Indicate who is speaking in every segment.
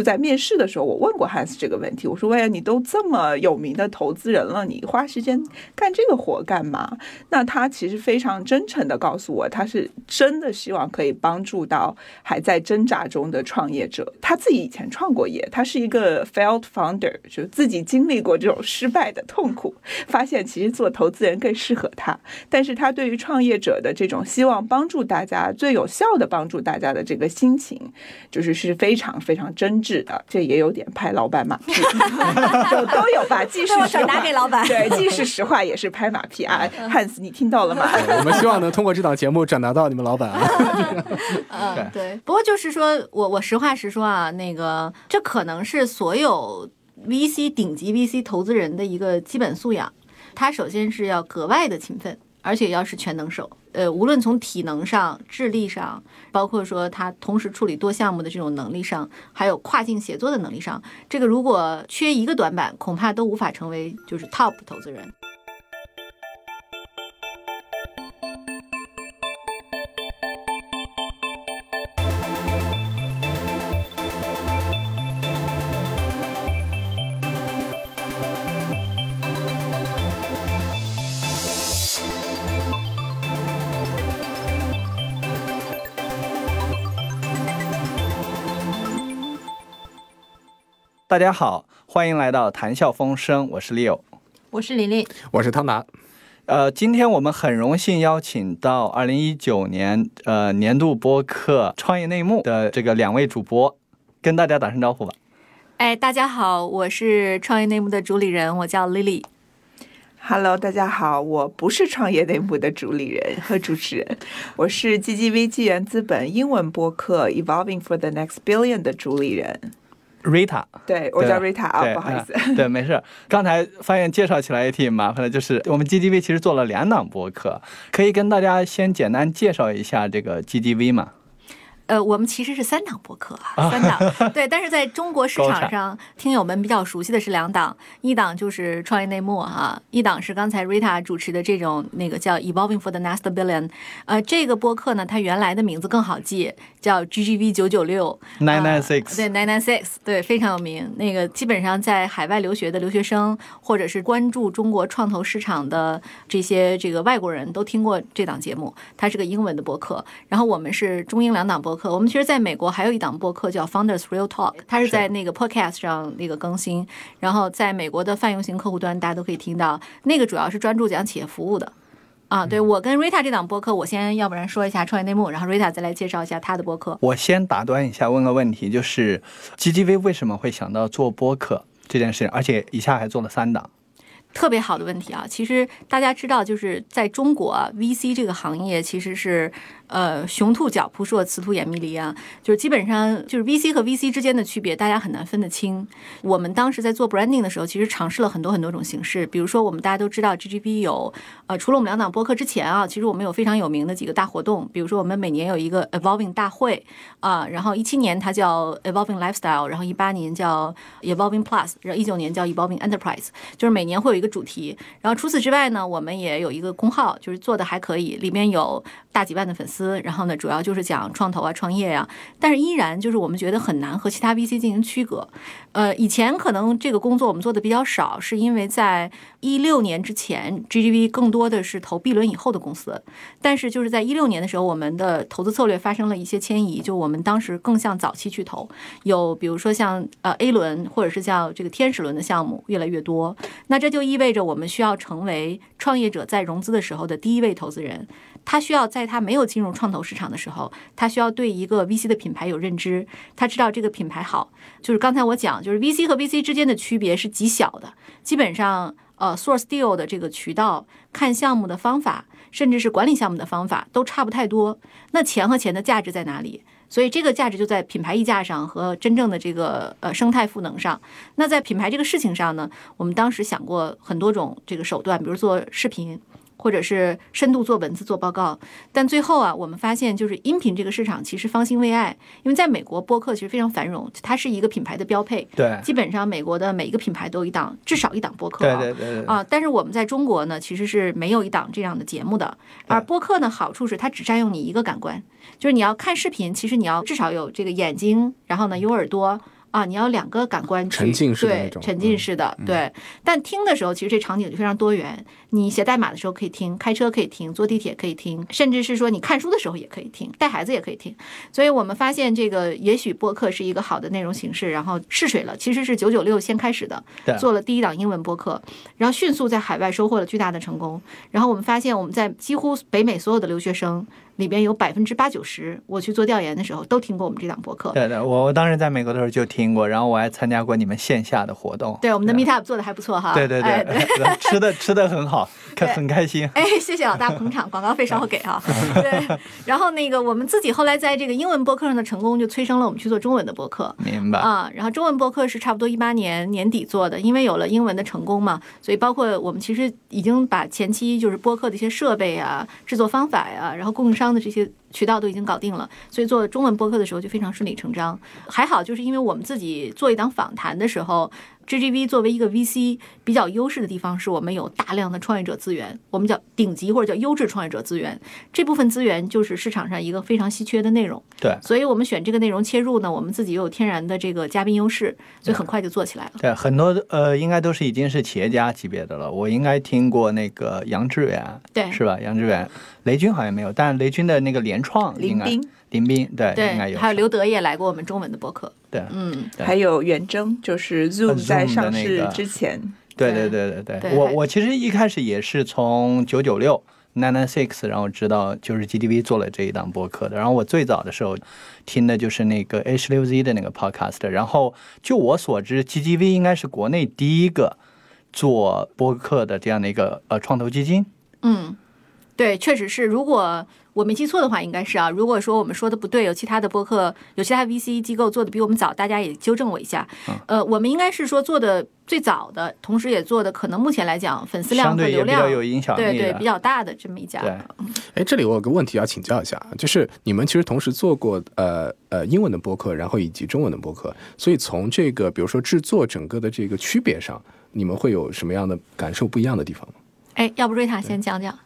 Speaker 1: 就在面试的时候，我问过 Hans 这个问题，我说：“喂，你都这么有名的投资人了，你花时间干这个活干嘛？”那他其实非常真诚的告诉我，他是真的希望可以帮助到还在挣扎中的创业者。他自己以前创过业，他是一个 failed founder，就自己经历过这种失败的痛苦，发现其实做投资人更适合他。但是他对于创业者的这种希望帮助大家最有效的帮助大家的这个心情，就是是非常非常真挚的。这也有点拍老板马屁，都 都有吧。既是实
Speaker 2: 话，给老板，
Speaker 1: 对，既是实话，也是拍马屁啊。汉斯，你听到了吗？
Speaker 3: 我们希望能通过这档节目转达到你们老板
Speaker 2: 啊。嗯，对。不过就是说我我实话实说啊，那个这可能是所有 VC 顶级 VC 投资人的一个基本素养。他首先是要格外的勤奋，而且要是全能手。呃，无论从体能上、智力上，包括说他同时处理多项目的这种能力上，还有跨境协作的能力上，这个如果缺一个短板，恐怕都无法成为就是 top 投资人。
Speaker 4: 大家好，欢迎来到谈笑风生，我是 Leo，
Speaker 2: 我是琳琳，
Speaker 3: 我是汤达。
Speaker 4: 呃，今天我们很荣幸邀请到二零一九年呃年度播客创业内幕的这个两位主播，跟大家打声招呼吧。
Speaker 2: 哎，大家好，我是创业内幕的主理人，我叫 Lily。
Speaker 1: Hello，大家好，我不是创业内幕的主理人和主持人，我是 GGV 纪元资本英文播客 Evolving for the Next Billion 的主理人。
Speaker 4: Rita，
Speaker 1: 对我叫 Rita 啊，不好意思，
Speaker 4: 对，没事。刚才发现介绍起来也挺麻烦的，就是我们 GDV 其实做了两档播客，可以跟大家先简单介绍一下这个 GDV 嘛。
Speaker 2: 呃，我们其实是三档播客啊，三档对，但是在中国市场上，听友们比较熟悉的是两档，一档就是创业内幕哈，一档是刚才 Rita 主持的这种那个叫 Evolving for the Next Billion，呃，这个播客呢，它原来的名字更好记，叫 GGV 九九六
Speaker 4: Nine Nine Six，
Speaker 2: 对 Nine Nine Six，对，非常有名。那个基本上在海外留学的留学生，或者是关注中国创投市场的这些这个外国人都听过这档节目，它是个英文的播客。然后我们是中英两档播。我们其实在美国还有一档播客叫 Founders Real Talk，它是在那个 Podcast 上那个更新，然后在美国的泛用型客户端大家都可以听到。那个主要是专注讲企业服务的啊。对我跟 Rita 这档播客，我先要不然说一下创业内幕，然后 Rita 再来介绍一下他的播客。
Speaker 4: 我先打断一下，问个问题，就是 GGV 为什么会想到做播客这件事情，而且一下还做了三档？
Speaker 2: 特别好的问题啊！其实大家知道，就是在中国 VC 这个行业其实是。呃，雄兔脚扑朔，雌兔眼迷离啊，就是基本上就是 VC 和 VC 之间的区别，大家很难分得清。我们当时在做 branding 的时候，其实尝试了很多很多种形式，比如说我们大家都知道 GGB 有，呃，除了我们两档播客之前啊，其实我们有非常有名的几个大活动，比如说我们每年有一个 Evolving 大会啊，然后一七年它叫 Evolving Lifestyle，然后一八年叫 Evolving Plus，然后一九年叫 Evolving Enterprise，就是每年会有一个主题。然后除此之外呢，我们也有一个公号，就是做的还可以，里面有大几万的粉丝。然后呢，主要就是讲创投啊、创业呀，但是依然就是我们觉得很难和其他 VC 进行区隔。呃，以前可能这个工作我们做的比较少，是因为在一六年之前，GGV 更多的是投 B 轮以后的公司。但是就是在一六年的时候，我们的投资策略发生了一些迁移，就我们当时更向早期去投，有比如说像呃 A 轮或者是像这个天使轮的项目越来越多。那这就意味着我们需要成为创业者在融资的时候的第一位投资人。他需要在他没有进入创投市场的时候，他需要对一个 VC 的品牌有认知，他知道这个品牌好。就是刚才我讲，就是 VC 和 VC 之间的区别是极小的，基本上呃 source deal 的这个渠道、看项目的方法，甚至是管理项目的方法都差不太多。那钱和钱的价值在哪里？所以这个价值就在品牌溢价上和真正的这个呃生态赋能上。那在品牌这个事情上呢，我们当时想过很多种这个手段，比如做视频。或者是深度做文字做报告，但最后啊，我们发现就是音频这个市场其实方兴未艾，因为在美国播客其实非常繁荣，它是一个品牌的标配。
Speaker 4: 对，
Speaker 2: 基本上美国的每一个品牌都有一档，至少一档播客。
Speaker 4: 对对对。
Speaker 2: 啊，但是我们在中国呢，其实是没有一档这样的节目的。而播客呢，好处是它只占用你一个感官，就是你要看视频，其实你要至少有这个眼睛，然后呢有耳朵。啊，你要两个感官去
Speaker 3: 沉浸式
Speaker 2: 对
Speaker 3: 种
Speaker 2: 沉浸式的、对。但听的时候，其实这场景就非常多元。你写代码的时候可以听，开车可以听，坐地铁可以听，甚至是说你看书的时候也可以听，带孩子也可以听。所以我们发现这个也许播客是一个好的内容形式，然后试水了。其实是九九六先开始的
Speaker 4: 对，
Speaker 2: 做了第一档英文播客，然后迅速在海外收获了巨大的成功。然后我们发现我们在几乎北美所有的留学生里边有百分之八九十，我去做调研的时候都听过我们这档播客。
Speaker 4: 对对，我我当时在美国的时候就听过，然后我还参加过你们线下的活动。
Speaker 2: 对，我们的 Meetup 做的还不错哈。
Speaker 4: 对对
Speaker 2: 哎
Speaker 4: 对，吃的吃的很好，开很开心。
Speaker 2: 哎，谢谢老大捧场，广告费稍后给啊。对，然后那个我们自己后来在这个英文播客上的成功，就催生了我们去做中文的播客。
Speaker 4: 明白。
Speaker 2: 啊，然后中文播客是差不多一八年年底做的，因为有了英文的成功嘛，所以包括我们其实已经把前期就是播客的一些设备啊、制作方法呀、然后供应商的这些渠道都已经搞定了，所以做中文播客的时候就非常顺理成章。还好，就是因为我们自己做一档访谈的时候。GGV 作为一个 VC 比较优势的地方，是我们有大量的创业者资源，我们叫顶级或者叫优质创业者资源。这部分资源就是市场上一个非常稀缺的内容。
Speaker 4: 对
Speaker 2: 所以我们选这个内容切入呢，我们自己又有天然的这个嘉宾优势，所以很快就做起来了。
Speaker 4: 对，很多呃，应该都是已经是企业家级别的了。我应该听过那个杨致远，
Speaker 2: 对
Speaker 4: 是吧？杨致远，雷军好像没有，但是雷军的那个联创，
Speaker 1: 林斌，
Speaker 4: 林斌，对，应该，有。
Speaker 2: 还有刘德也来过我们中文的播客。
Speaker 4: 对，
Speaker 2: 嗯，
Speaker 1: 还有袁征，就是 Zoom 在上市之前，
Speaker 4: 对
Speaker 2: 对
Speaker 4: 对对对
Speaker 2: 对
Speaker 4: 我我其实一开始也是从九九六 Nine Nine Six，然后知道就是 GDV 做了这一档播客的。然后我最早的时候听的就是那个 H 六 Z 的那个 podcast。然后就我所知，GDV 应该是国内第一个做播客的这样的一个呃创投基金。
Speaker 2: 嗯，对，确实是。如果我没记错的话，应该是啊。如果说我们说的不对，有其他的播客，有其他 VC 机构做的比我们早，大家也纠正我一下。
Speaker 4: 嗯
Speaker 2: 呃，我们应该是说做的最早的，同时也做的可能目前来讲粉丝量和流量
Speaker 4: 有影响力
Speaker 2: 对对比较大的这么一家。
Speaker 4: 对
Speaker 3: 哎，这里我有个问题要请教一下，就是你们其实同时做过呃呃英文的播客，然后以及中文的播客，所以从这个比如说制作整个的这个区别上，你们会有什么样的感受不一样的地方吗？
Speaker 2: 哎，要不瑞塔先讲讲，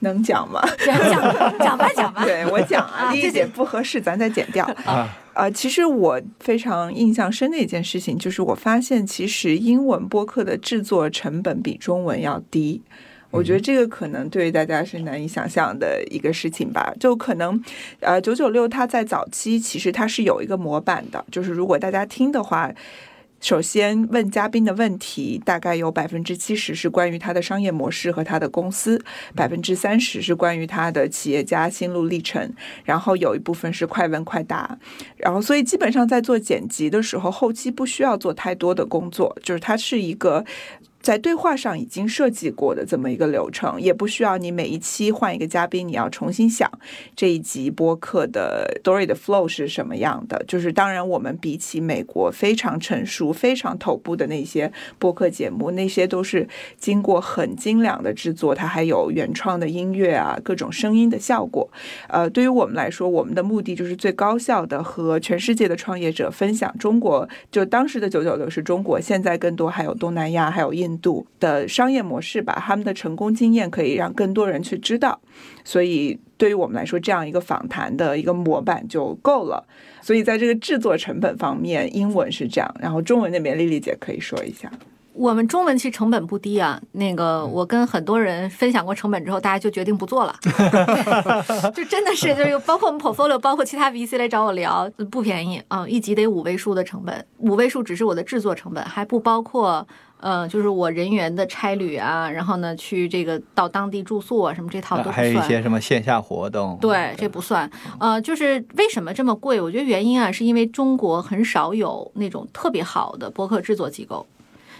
Speaker 1: 能讲吗？
Speaker 2: 讲讲讲吧 讲吧。
Speaker 1: 对我讲啊，
Speaker 2: 啊这
Speaker 1: 丽丽姐不合适，咱再剪掉。
Speaker 4: 啊，
Speaker 1: 呃，其实我非常印象深的一件事情，就是我发现其实英文播客的制作成本比中文要低。我觉得这个可能对于大家是难以想象的一个事情吧。就可能，呃，九九六它在早期其实它是有一个模板的，就是如果大家听的话。首先问嘉宾的问题，大概有百分之七十是关于他的商业模式和他的公司，百分之三十是关于他的企业家心路历程，然后有一部分是快问快答。然后，所以基本上在做剪辑的时候，后期不需要做太多的工作，就是它是一个。在对话上已经设计过的这么一个流程，也不需要你每一期换一个嘉宾，你要重新想这一集播客的 story 的 flow 是什么样的。就是当然，我们比起美国非常成熟、非常头部的那些播客节目，那些都是经过很精良的制作，它还有原创的音乐啊，各种声音的效果。呃，对于我们来说，我们的目的就是最高效的和全世界的创业者分享中国，就当时的九九六是中国，现在更多还有东南亚，还有印度的商业模式吧，他们的成功经验可以让更多人去知道。所以对于我们来说，这样一个访谈的一个模板就够了。所以在这个制作成本方面，英文是这样，然后中文那边丽丽姐可以说一下。
Speaker 2: 我们中文其实成本不低啊。那个，我跟很多人分享过成本之后，大家就决定不做了，就真的是，就是包括我们 portfolio，包括其他 VC 来找我聊，不便宜啊、一集得五位数的成本，五位数只是我的制作成本，还不包括。呃，就是我人员的差旅啊，然后呢，去这个到当地住宿啊，什么这套都不
Speaker 4: 还有一
Speaker 2: 算。
Speaker 4: 些什么线下活动，
Speaker 2: 对，这不算。呃，就是为什么这么贵？我觉得原因啊，是因为中国很少有那种特别好的播客制作机构。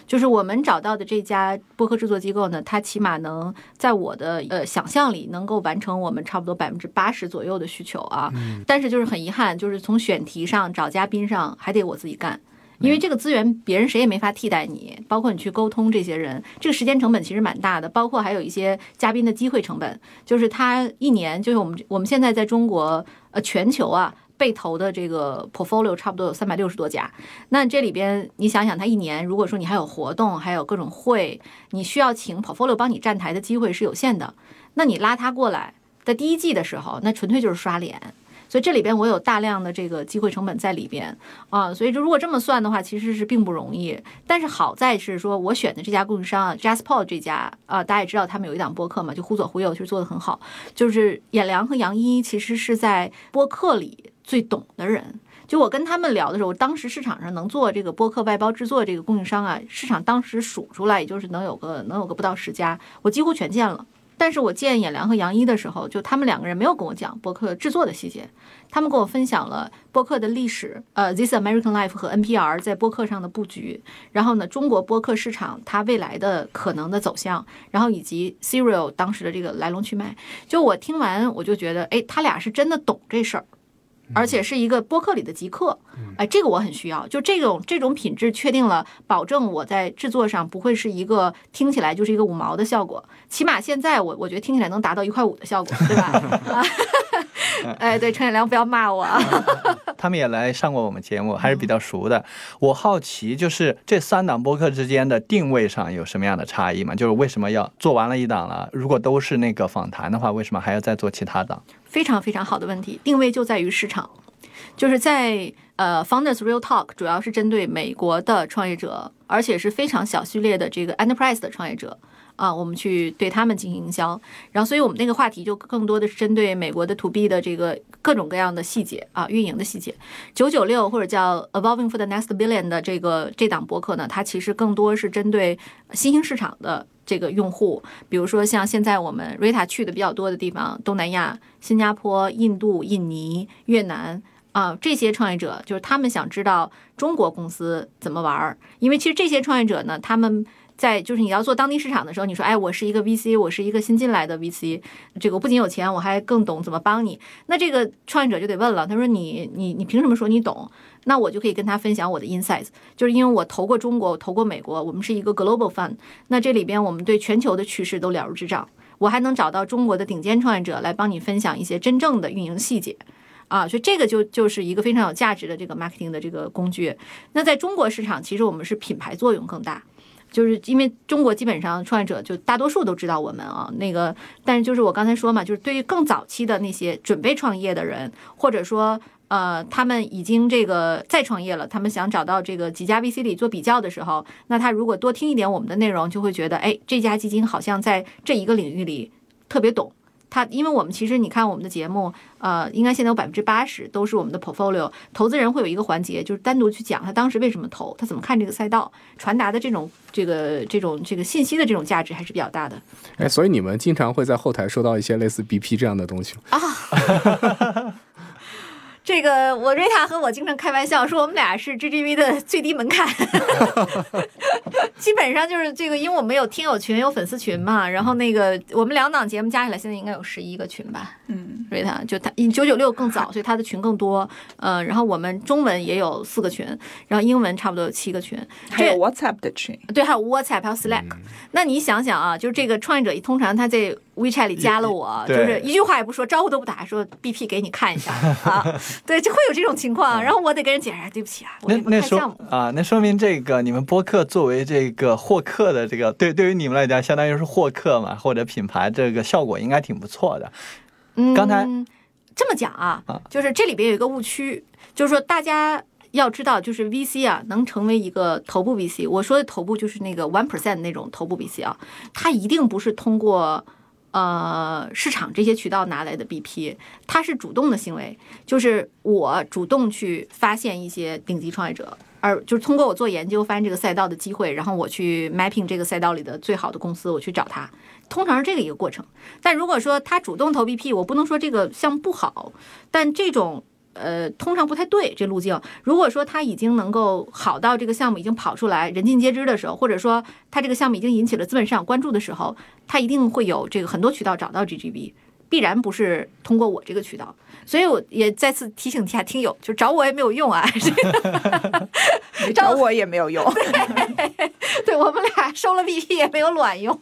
Speaker 2: 就是我们找到的这家播客制作机构呢，它起码能在我的呃想象里能够完成我们差不多百分之八十左右的需求啊。但是就是很遗憾，就是从选题上找嘉宾上还得我自己干。因为这个资源别人谁也没法替代你，包括你去沟通这些人，这个时间成本其实蛮大的，包括还有一些嘉宾的机会成本，就是他一年就是我们我们现在在中国呃全球啊被投的这个 portfolio 差不多有三百六十多家，那这里边你想想，他一年如果说你还有活动，还有各种会，你需要请 portfolio 帮你站台的机会是有限的，那你拉他过来在第一季的时候，那纯粹就是刷脸。所以这里边我有大量的这个机会成本在里边啊，所以就如果这么算的话，其实是并不容易。但是好在是说我选的这家供应商啊，Jasper 这家啊，大家也知道他们有一档播客嘛，就忽左忽右，其实做的很好。就是演良和杨一其实是在播客里最懂的人。就我跟他们聊的时候，当时市场上能做这个播客外包制作这个供应商啊，市场当时数出来也就是能有个能有个不到十家，我几乎全见了。但是我见演良和杨一的时候，就他们两个人没有跟我讲播客制作的细节，他们跟我分享了播客的历史，呃，This American Life 和 NPR 在播客上的布局，然后呢，中国播客市场它未来的可能的走向，然后以及 Serial 当时的这个来龙去脉。就我听完，我就觉得，哎，他俩是真的懂这事儿。而且是一个播客里的极客，哎，这个我很需要。就这种这种品质确定了，保证我在制作上不会是一个听起来就是一个五毛的效果。起码现在我我觉得听起来能达到一块五的效果，对吧？哎，对，陈远良不要骂我。
Speaker 4: 他们也来上过我们节目，还是比较熟的。我好奇，就是这三档播客之间的定位上有什么样的差异吗？就是为什么要做完了一档了？如果都是那个访谈的话，为什么还要再做其他档？
Speaker 2: 非常非常好的问题，定位就在于市场，就是在呃，Founders Real Talk 主要是针对美国的创业者，而且是非常小序列的这个 Enterprise 的创业者啊，我们去对他们进行营销。然后，所以我们那个话题就更多的是针对美国的 To B 的这个各种各样的细节啊，运营的细节。九九六或者叫 Evolving for the Next Billion 的这个这档博客呢，它其实更多是针对新兴市场的。这个用户，比如说像现在我们瑞塔去的比较多的地方，东南亚、新加坡、印度、印尼、越南啊，这些创业者就是他们想知道中国公司怎么玩儿，因为其实这些创业者呢，他们。在就是你要做当地市场的时候，你说，哎，我是一个 VC，我是一个新进来的 VC，这个我不仅有钱，我还更懂怎么帮你。那这个创业者就得问了，他说，你你你凭什么说你懂？那我就可以跟他分享我的 insights，就是因为我投过中国，我投过美国，我们是一个 global fund，那这里边我们对全球的趋势都了如指掌，我还能找到中国的顶尖创业者来帮你分享一些真正的运营细节，啊，所以这个就就是一个非常有价值的这个 marketing 的这个工具。那在中国市场，其实我们是品牌作用更大。就是因为中国基本上创业者就大多数都知道我们啊，那个，但是就是我刚才说嘛，就是对于更早期的那些准备创业的人，或者说呃他们已经这个再创业了，他们想找到这个几家 VC 里做比较的时候，那他如果多听一点我们的内容，就会觉得哎这家基金好像在这一个领域里特别懂。他，因为我们其实你看我们的节目，呃，应该现在有百分之八十都是我们的 portfolio 投资人会有一个环节，就是单独去讲他当时为什么投，他怎么看这个赛道，传达的这种这个这种这个信息的这种价值还是比较大的。
Speaker 3: 哎，所以你们经常会在后台收到一些类似 BP 这样的东西
Speaker 2: 啊。这个我瑞塔和我经常开玩笑说，我们俩是 GGV 的最低门槛，基本上就是这个，因为我们有听友群、有粉丝群嘛。然后那个我们两档节目加起来，现在应该有十一个群吧。嗯，瑞塔就他九九六更早，所以他的群更多。呃，然后我们中文也有四个群，然后英文差不多有七个群，
Speaker 1: 还有 WhatsApp 的群。
Speaker 2: 对，还有 WhatsApp，还有 Slack。那你想想啊，就是这个创业者通常他在 WeChat 里加了我，就是一句话也不说，招呼都不打，说 BP 给你看一下 啊。对，就会有这种情况，然后我得跟人解释，对不起啊，我
Speaker 4: 那说啊，那说明这个你们播客作为这个获客的这个，对，对于你们来讲，相当于是获客嘛，或者品牌这个效果应该挺不错的。
Speaker 2: 嗯，
Speaker 4: 刚才
Speaker 2: 这么讲啊，就是这里边有一个误区，就是说大家要知道，就是 VC 啊，能成为一个头部 VC，我说的头部就是那个 one percent 那种头部 VC 啊，它一定不是通过。呃，市场这些渠道拿来的 BP，他是主动的行为，就是我主动去发现一些顶级创业者，而就是通过我做研究，发现这个赛道的机会，然后我去 mapping 这个赛道里的最好的公司，我去找他，通常是这个一个过程。但如果说他主动投 BP，我不能说这个项目不好，但这种。呃，通常不太对这路径。如果说他已经能够好到这个项目已经跑出来，人尽皆知的时候，或者说他这个项目已经引起了资本市场关注的时候，他一定会有这个很多渠道找到 GGB，必然不是通过我这个渠道。所以我也再次提醒一下听友，就找我也没有用啊，
Speaker 1: 找我也没有用。
Speaker 2: 对，我们俩收了 BP 也没有卵用。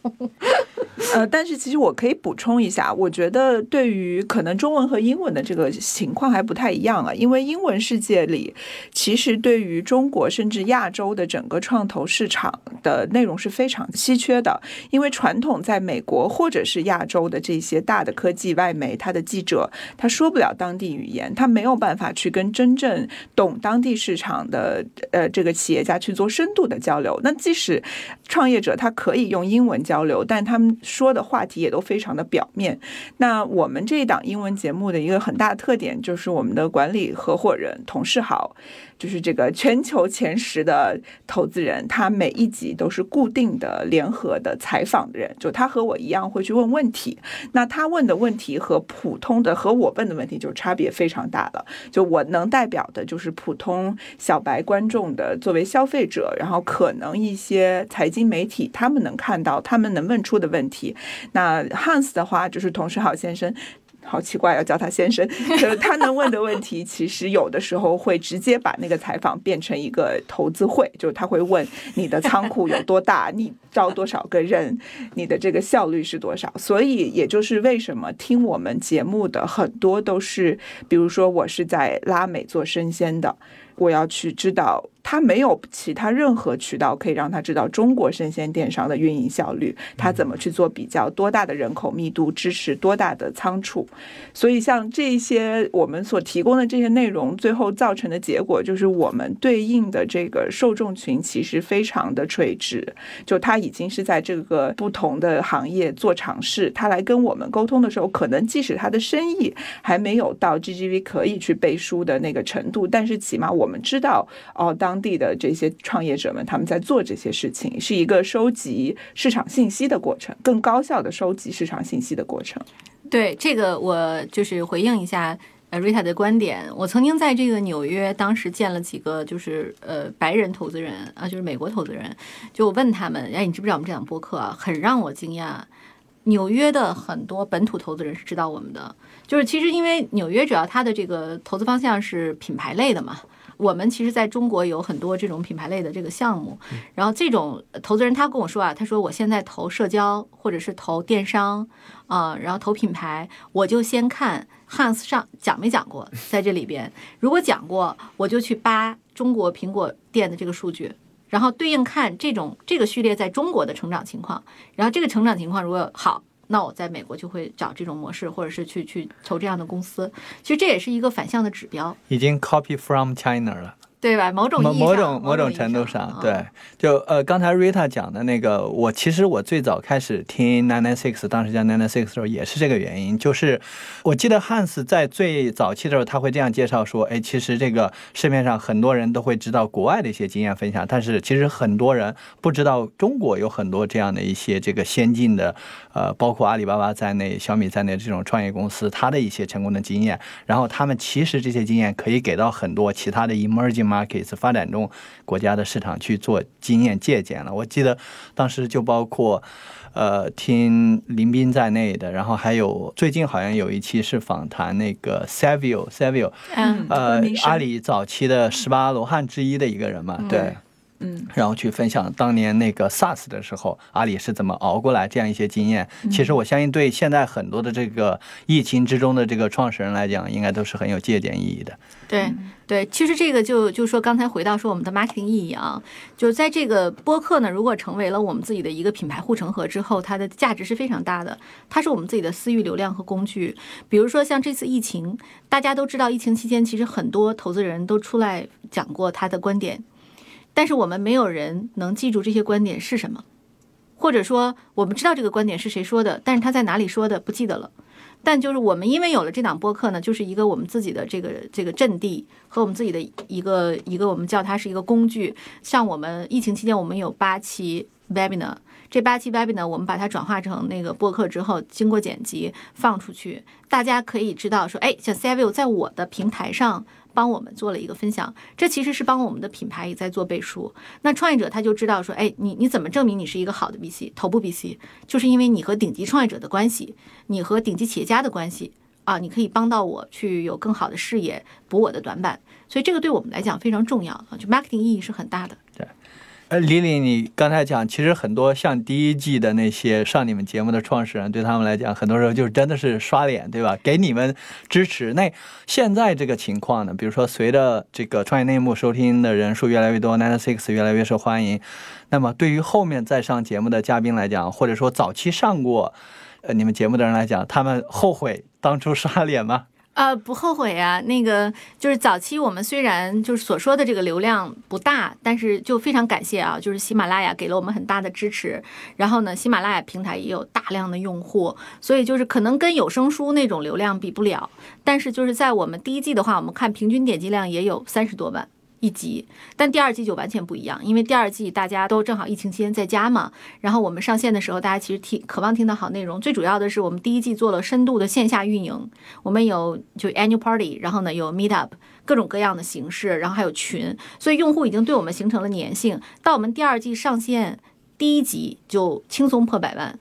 Speaker 1: 呃，但是其实我可以补充一下，我觉得对于可能中文和英文的这个情况还不太一样啊，因为英文世界里，其实对于中国甚至亚洲的整个创投市场的内容是非常稀缺的，因为传统在美国或者是亚洲的这些大的科技外媒，他的记者他说不了当地语言，他没有办法去跟真正懂当地市场的呃这个企业家去做深度的交流。那即使创业者他可以用英文交流，但他们说的话题也都非常的表面。那我们这一档英文节目的一个很大的特点就是我们的管理合伙人同事好，就是这个全球前十的投资人，他每一集都是固定的联合的采访的人，就他和我一样会去问问题。那他问的问题和普通的和我问的问题就差别非常大了。就我能代表的就是普通小白观众的作为消费者，然后可能一些财经媒体他们能看到他们能问出的问题。那 Hans 的话就是同时好先生。好奇怪，要叫他先生。就是他能问的问题，其实有的时候会直接把那个采访变成一个投资会，就是他会问你的仓库有多大，你招多少个人，你的这个效率是多少。所以，也就是为什么听我们节目的很多都是，比如说我是在拉美做生鲜的，我要去知道。他没有其他任何渠道可以让他知道中国生鲜电商的运营效率，他怎么去做比较，多大的人口密度支持多大的仓储。所以像这些我们所提供的这些内容，最后造成的结果就是我们对应的这个受众群其实非常的垂直，就他已经是在这个不同的行业做尝试，他来跟我们沟通的时候，可能即使他的生意还没有到 GGV 可以去背书的那个程度，但是起码我们知道哦当。当地的这些创业者们，他们在做这些事情，是一个收集市场信息的过程，更高效的收集市场信息的过程。
Speaker 2: 对这个，我就是回应一下呃 Rita 的观点。我曾经在这个纽约，当时见了几个就是呃白人投资人啊，就是美国投资人，就我问他们，哎，你知不知道我们这档播客？很让我惊讶，纽约的很多本土投资人是知道我们的，就是其实因为纽约主要它的这个投资方向是品牌类的嘛。我们其实在中国有很多这种品牌类的这个项目，然后这种投资人他跟我说啊，他说我现在投社交或者是投电商啊，然后投品牌，我就先看 Hans 上讲没讲过 在这里边，如果讲过，我就去扒中国苹果店的这个数据，然后对应看这种这个序列在中国的成长情况，然后这个成长情况如果好。那我在美国就会找这种模式，或者是去去投这样的公司。其实这也是一个反向的指标，
Speaker 4: 已经 copy from China 了。
Speaker 2: 对吧？某种
Speaker 4: 某某
Speaker 2: 种
Speaker 4: 某种程度上，对，就呃，刚才 Rita 讲的那个，我其实我最早开始听 Nine Nine Six，当时叫 Nine Nine Six 的时候，也是这个原因。就是我记得 Hans 在最早期的时候，他会这样介绍说：“哎，其实这个市面上很多人都会知道国外的一些经验分享，但是其实很多人不知道中国有很多这样的一些这个先进的，呃，包括阿里巴巴在内、小米在内这种创业公司，它的一些成功的经验。然后他们其实这些经验可以给到很多其他的 emerging。Markets 发展中国家的市场去做经验借鉴了。我记得当时就包括呃听林斌在内的，然后还有最近好像有一期是访谈那个 Savio Savio，呃阿里早期的十八罗汉之一的一个人嘛，对。
Speaker 1: 嗯，
Speaker 4: 然后去分享当年那个 SARS 的时候，阿里是怎么熬过来这样一些经验。其实我相信，对现在很多的这个疫情之中的这个创始人来讲，应该都是很有借鉴意义的。
Speaker 2: 对对，其实这个就就说刚才回到说我们的 marketing 意义啊，就在这个播客呢，如果成为了我们自己的一个品牌护城河之后，它的价值是非常大的。它是我们自己的私域流量和工具。比如说像这次疫情，大家都知道，疫情期间其实很多投资人都出来讲过他的观点。但是我们没有人能记住这些观点是什么，或者说我们知道这个观点是谁说的，但是他在哪里说的不记得了。但就是我们因为有了这档播客呢，就是一个我们自己的这个这个阵地和我们自己的一个一个我们叫它是一个工具。像我们疫情期间，我们有八期 webinar，这八期 webinar 我们把它转化成那个播客之后，经过剪辑放出去，大家可以知道说，哎，像 Savio 在我的平台上。帮我们做了一个分享，这其实是帮我们的品牌也在做背书。那创业者他就知道说，哎，你你怎么证明你是一个好的 BC，头部 BC，就是因为你和顶级创业者的关系，你和顶级企业家的关系啊，你可以帮到我去有更好的视野，补我的短板。所以这个对我们来讲非常重要啊，就 marketing 意义是很大的。
Speaker 4: 哎，李李，你刚才讲，其实很多像第一季的那些上你们节目的创始人，对他们来讲，很多时候就是真的是刷脸，对吧？给你们支持。那现在这个情况呢？比如说，随着这个创业内幕收听的人数越来越多，Nine Six 越来越受欢迎，那么对于后面再上节目的嘉宾来讲，或者说早期上过呃你们节目的人来讲，他们后悔当初刷脸吗？
Speaker 2: 呃，不后悔啊。那个就是早期我们虽然就是所说的这个流量不大，但是就非常感谢啊，就是喜马拉雅给了我们很大的支持。然后呢，喜马拉雅平台也有大量的用户，所以就是可能跟有声书那种流量比不了。但是就是在我们第一季的话，我们看平均点击量也有三十多万。一集，但第二季就完全不一样，因为第二季大家都正好疫情期间在家嘛。然后我们上线的时候，大家其实听渴望听到好内容。最主要的是，我们第一季做了深度的线下运营，我们有就 annual party，然后呢有 meet up，各种各样的形式，然后还有群，所以用户已经对我们形成了粘性。到我们第二季上线第一集就轻松破百万，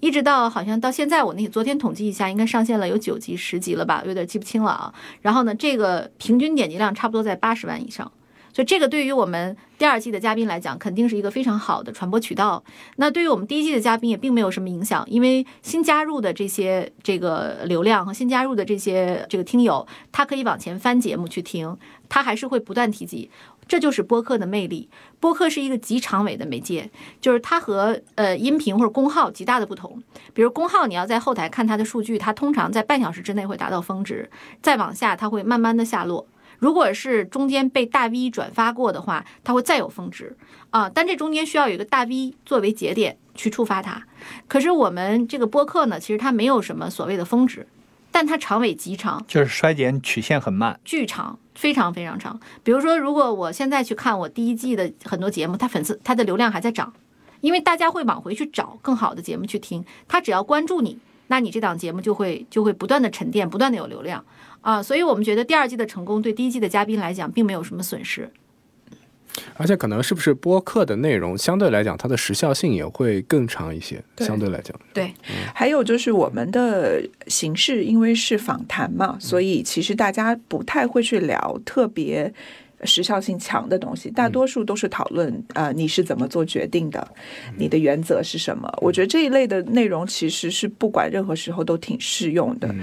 Speaker 2: 一直到好像到现在，我那昨天统计一下，应该上线了有九集、十集了吧，有点记不清了啊。然后呢，这个平均点击量差不多在八十万以上。所以这个对于我们第二季的嘉宾来讲，肯定是一个非常好的传播渠道。那对于我们第一季的嘉宾也并没有什么影响，因为新加入的这些这个流量和新加入的这些这个听友，他可以往前翻节目去听，他还是会不断提及。这就是播客的魅力。播客是一个极长尾的媒介，就是它和呃音频或者公号极大的不同。比如公号，你要在后台看它的数据，它通常在半小时之内会达到峰值，再往下它会慢慢的下落。如果是中间被大 V 转发过的话，它会再有峰值啊，但这中间需要有一个大 V 作为节点去触发它。可是我们这个播客呢，其实它没有什么所谓的峰值，但它长尾极长，
Speaker 4: 就是衰减曲线很慢，
Speaker 2: 巨长，非常非常长。比如说，如果我现在去看我第一季的很多节目，它粉丝它的流量还在涨，因为大家会往回去找更好的节目去听，他只要关注你，那你这档节目就会就会不断的沉淀，不断的有流量。啊，所以我们觉得第二季的成功对第一季的嘉宾来讲并没有什么损失，
Speaker 3: 而且可能是不是播客的内容相对来讲它的时效性也会更长一些，相对来讲。
Speaker 2: 对，
Speaker 1: 还有就是我们的形式因为是访谈嘛，所以其实大家不太会去聊特别时效性强的东西，大多数都是讨论啊你是怎么做决定的，你的原则是什么？我觉得这一类的内容其实是不管任何时候都挺适用的。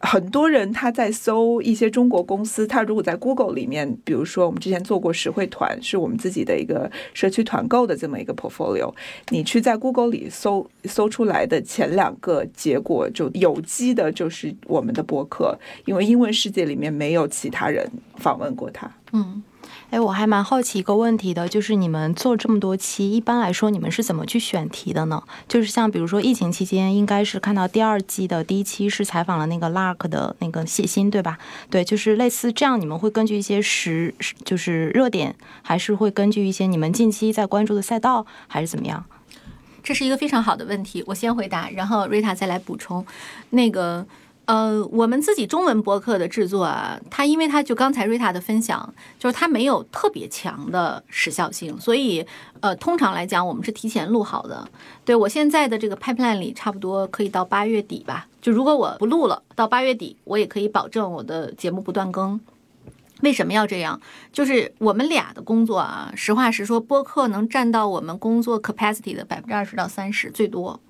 Speaker 1: 很多人他在搜一些中国公司，他如果在 Google 里面，比如说我们之前做过实惠团，是我们自己的一个社区团购的这么一个 portfolio，你去在 Google 里搜搜出来的前两个结果，就有机的就是我们的博客，因为英文世界里面没有其他人访问过他。
Speaker 2: 嗯。
Speaker 5: 哎，我还蛮好奇一个问题的，就是你们做这么多期，一般来说你们是怎么去选题的呢？就是像比如说疫情期间，应该是看到第二季的第一期是采访了那个 Lark 的那个谢欣，对吧？对，就是类似这样，你们会根据一些时就是热点，还是会根据一些你们近期在关注的赛道，还是怎么样？
Speaker 2: 这是一个非常好的问题，我先回答，然后瑞塔再来补充。那个。呃，我们自己中文播客的制作啊，它因为它就刚才瑞塔的分享，就是它没有特别强的时效性，所以呃，通常来讲，我们是提前录好的。对我现在的这个 pipeline 里，差不多可以到八月底吧。就如果我不录了，到八月底，我也可以保证我的节目不断更。为什么要这样？就是我们俩的工作啊，实话实说，播客能占到我们工作 capacity 的百分之二十到三十，最多。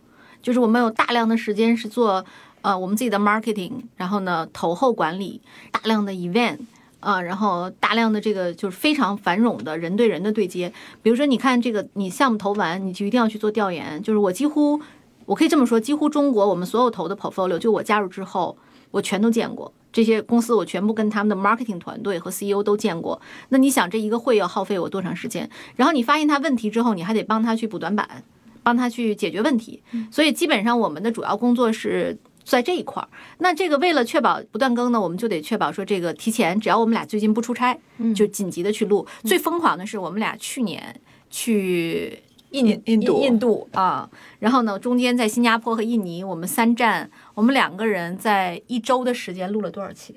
Speaker 2: 就是我们有大量的时间是做。呃，我们自己的 marketing，然后呢，投后管理，大量的 event，啊，然后大量的这个就是非常繁冗的人对人的对接。比如说，你看这个，你项目投完，你就一定要去做调研。就是我几乎，我可以这么说，几乎中国我们所有投的 portfolio，就我加入之后，我全都见过这些公司，我全部跟他们的 marketing 团队和 CEO 都见过。那你想，这一个会要耗费我多长时间？然后你发现他问题之后，你还得帮他去补短板，帮他去解决问题。所以基本上我们的主要工作是。在这一块儿，那这个为了确保不断更呢，我们就得确保说这个提前，只要我们俩最近不出差，就紧急的去录。最疯狂的是我们俩去年去印
Speaker 1: 印度
Speaker 2: 印度啊，然后呢中间在新加坡和印尼，我们三站，我们两个人在一周的时间录了多少期？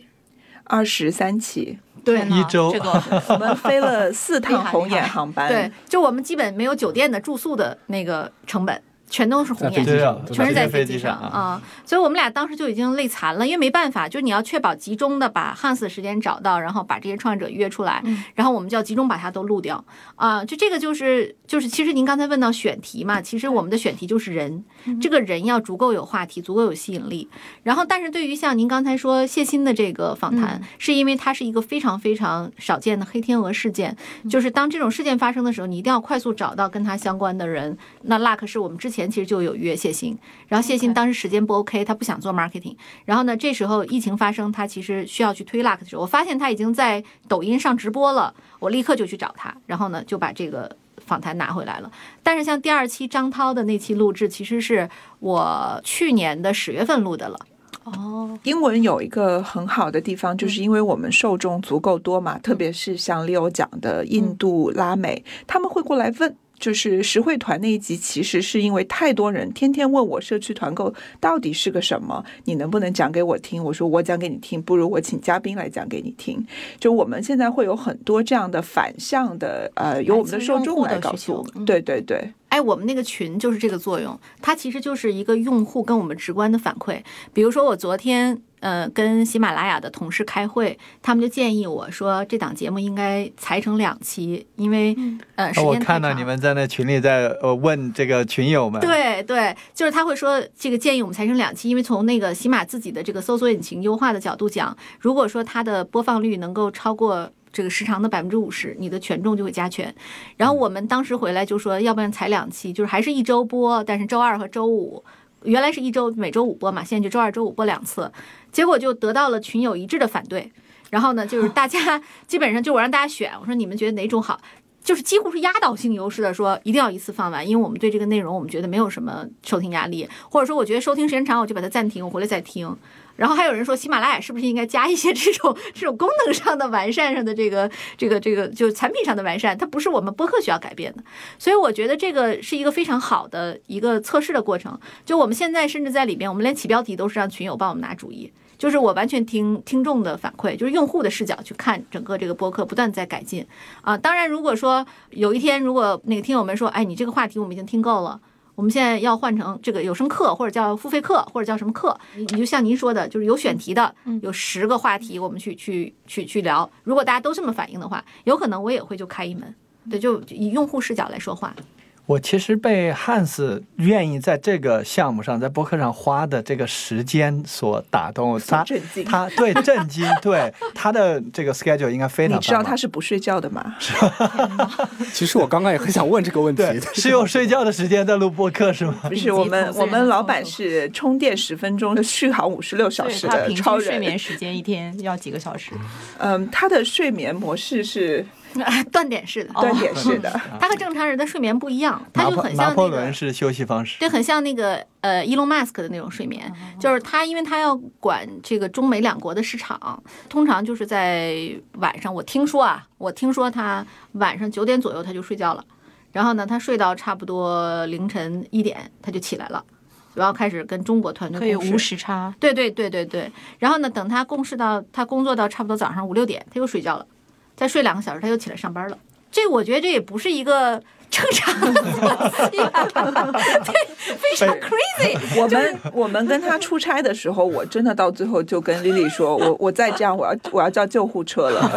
Speaker 1: 二十三期，
Speaker 2: 对，
Speaker 4: 一周，
Speaker 2: 这个
Speaker 1: 我们飞了四趟红眼航班，
Speaker 2: 对，就我们基本没有酒店的住宿的那个成本。全都是红眼睛
Speaker 3: 在飞机上，
Speaker 2: 全是在
Speaker 4: 飞
Speaker 2: 机上
Speaker 4: 啊
Speaker 2: 啊、所以我们俩当时就已经累残了，因为没办法，就是你要确保集中的把 Hans 的时间找到，然后把这些创业者约出来，然后我们就要集中把它都录掉啊、就这个就是就是，其实您刚才问到选题嘛，其实我们的选题就是人，这个人要足够有话题，足够有吸引力。然后，但是对于像您刚才说谢欣的这个访谈，是因为它是一个非常非常少见的黑天鹅事件，就是当这种事件发生的时候，你一定要快速找到跟他相关的人。那 Luck 是我们之前其实就有约谢欣，然后谢欣当时时间不 OK，他不想做 marketing。然后呢，这时候疫情发生，他其实需要去推 Luck 的时候，我发现他已经在抖音上直播了，我立刻就去找他，然后呢就把这个访谈拿回来了。但是像第二期张涛的那期录制，其实是我去年的十月份录的了。
Speaker 5: 哦，
Speaker 1: 英文有一个很好的地方，就是因为我们受众足够多嘛，特别是像 Leo 讲的印度、拉美，他们会过来问。就是实惠团那一集，其实是因为太多人天天问我社区团购到底是个什么，你能不能讲给我听？我说我讲给你听，不如我请嘉宾来讲给你听。就我们现在会有很多这样的反向的，呃，由我们的受众来告诉我们。对对对。
Speaker 2: 哎，我们那个群就是这个作用，它其实就是一个用户跟我们直观的反馈。比如说，我昨天呃跟喜马拉雅的同事开会，他们就建议我说，这档节目应该裁成两期，因为呃时
Speaker 4: 哦我
Speaker 2: 间太长
Speaker 4: 看到你们在那群里在呃问这个群友们，
Speaker 2: 对对，就是他会说这个建议我们裁成两期，因为从那个喜马自己的这个搜索引擎优化的角度讲，如果说它的播放率能够超过这个时长的百分之五十，你的权重就会加权。然后我们当时回来就说，要不然裁两期，就是还是一周播，但是周二和周五。原来是一周每周五播嘛，现在就周二、周五播两次，结果就得到了群友一致的反对。然后呢，就是大家 基本上就我让大家选，我说你们觉得哪种好？就是几乎是压倒性优势的说一定要一次放完，因为我们对这个内容我们觉得没有什么收听压力，或者说我觉得收听时间长我就把它暂停，我回来再听。然后还有人说喜马拉雅是不是应该加一些这种这种功能上的完善上的这个这个这个就是产品上的完善，它不是我们播客需要改变的。所以我觉得这个是一个非常好的一个测试的过程。就我们现在甚至在里边，我们连起标题都是让群友帮我们拿主意。就是我完全听听众的反馈，就是用户的视角去看整个这个播客，不断在改进啊。当然，如果说有一天，如果那个听友们说，哎，你这个话题我们已经听够了，我们现在要换成这个有声课，或者叫付费课，或者叫什么课，你你就像您说的，就是有选题的，有十个话题，我们去去去去聊。如果大家都这么反应的话，有可能我也会就开一门，对，就以用户视角来说话。
Speaker 4: 我其实被汉斯愿意在这个项目上，在播客上花的这个时间所打动，他
Speaker 1: 震惊
Speaker 4: 他对震惊，对他的这个 schedule 应该非常
Speaker 1: 你知道他是不睡觉的吗？
Speaker 3: 其实我刚刚也很想问这个问题，
Speaker 4: 是有睡觉的时间在录播客是吗？
Speaker 1: 不是，我们我们老板是充电十分钟，续航五十六小时
Speaker 5: 对他平
Speaker 1: 的超人。
Speaker 5: 均睡眠时间一天要几个小时？
Speaker 1: 嗯，他的睡眠模式是
Speaker 2: 断点式的，
Speaker 1: 断点式的。
Speaker 2: 他和正常人的睡眠不一样，他就很像那个
Speaker 4: 破仑。式休息方式。
Speaker 2: 对，很像那个呃，Elon Musk 的那种睡眠，就是他，因为他要管这个中美两国的市场，通常就是在晚上。我听说啊，我听说他晚上九点左右他就睡觉了，然后呢，他睡到差不多凌晨一点他就起来了，然后开始跟中国团队共事
Speaker 5: 可以无时差。
Speaker 2: 对对对对对。然后呢，等他共事到他工作到差不多早上五六点，他又睡觉了，再睡两个小时，他又起来上班了。这我觉得这也不是一个正常的非常 crazy。
Speaker 1: 我们我们跟他出差的时候，我真的到最后就跟 Lily 说，我我再这样，我要我要叫救护车了，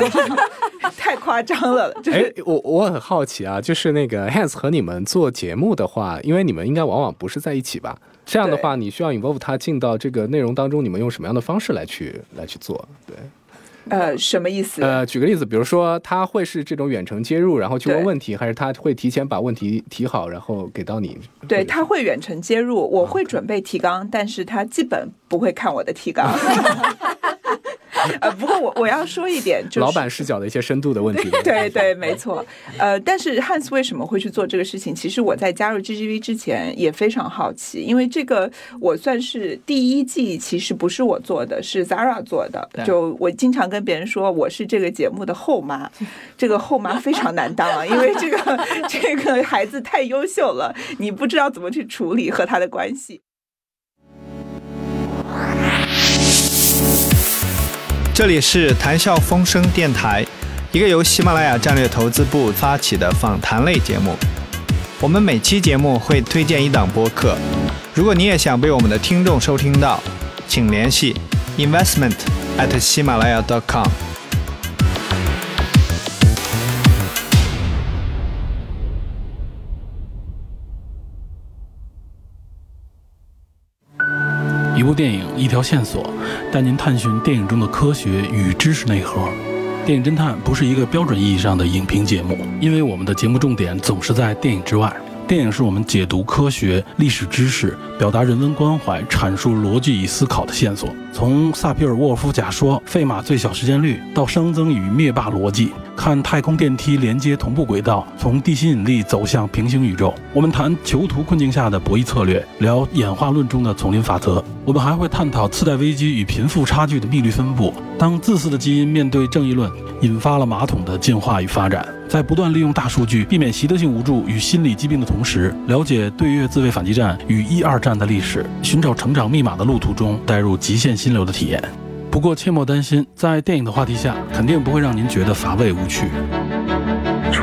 Speaker 1: 太夸张了。就
Speaker 3: 哎
Speaker 1: 是，
Speaker 3: 我我很好奇啊，就是那个 Hans 和你们做节目的话，因为你们应该往往不是在一起吧？这样的话，你需要 involve 他进到这个内容当中，你们用什么样的方式来去来去做？对，
Speaker 1: 呃，什么意思？
Speaker 3: 呃，举个例子，比如说他会是这种远程接入，然后去问问题，还是他会提前把问题提好，然后给到你？
Speaker 1: 对，他会远程接入，我会准备提纲，但是他基本不会看我的提纲。呃，不过我我要说一点，就是
Speaker 3: 老板视角的一些深度的问题。
Speaker 1: 对对，没错。呃，但是汉斯为什么会去做这个事情？其实我在加入 GGV 之前也非常好奇，因为这个我算是第一季，其实不是我做的，是 Zara 做的。就我经常跟别人说，我是这个节目的后妈。这个后妈非常难当啊，因为这个 这个孩子太优秀了，你不知道怎么去处理和他的关系。
Speaker 6: 这里是谈笑风生电台，一个由喜马拉雅战略投资部发起的访谈类节目。我们每期节目会推荐一档播客，如果你也想被我们的听众收听到，请联系 investment at 喜马拉雅 .com。
Speaker 7: 一部电影，一条线索，带您探寻电影中的科学与知识内核。电影侦探不是一个标准意义上的影评节目，因为我们的节目重点总是在电影之外。电影是我们解读科学、历史知识、表达人文关怀、阐述逻辑与思考的线索。从萨皮尔沃尔夫假说“费马最小时间率”到熵增与灭霸逻辑，看太空电梯连接同步轨道，从地心引力走向平行宇宙。我们谈囚徒困境下的博弈策略，聊演化论中的丛林法则。我们还会探讨次贷危机与贫富差距的密律分布。当自私的基因面对正义论，引发了马桶的进化与发展。在不断利用大数据避免习得性无助与心理疾病的同时，了解对越自卫反击战与一二战的历史，寻找成长密码的路途中带入极限心流的体验。不过切莫担心，在电影的话题下，肯定不会让您觉得乏味无趣。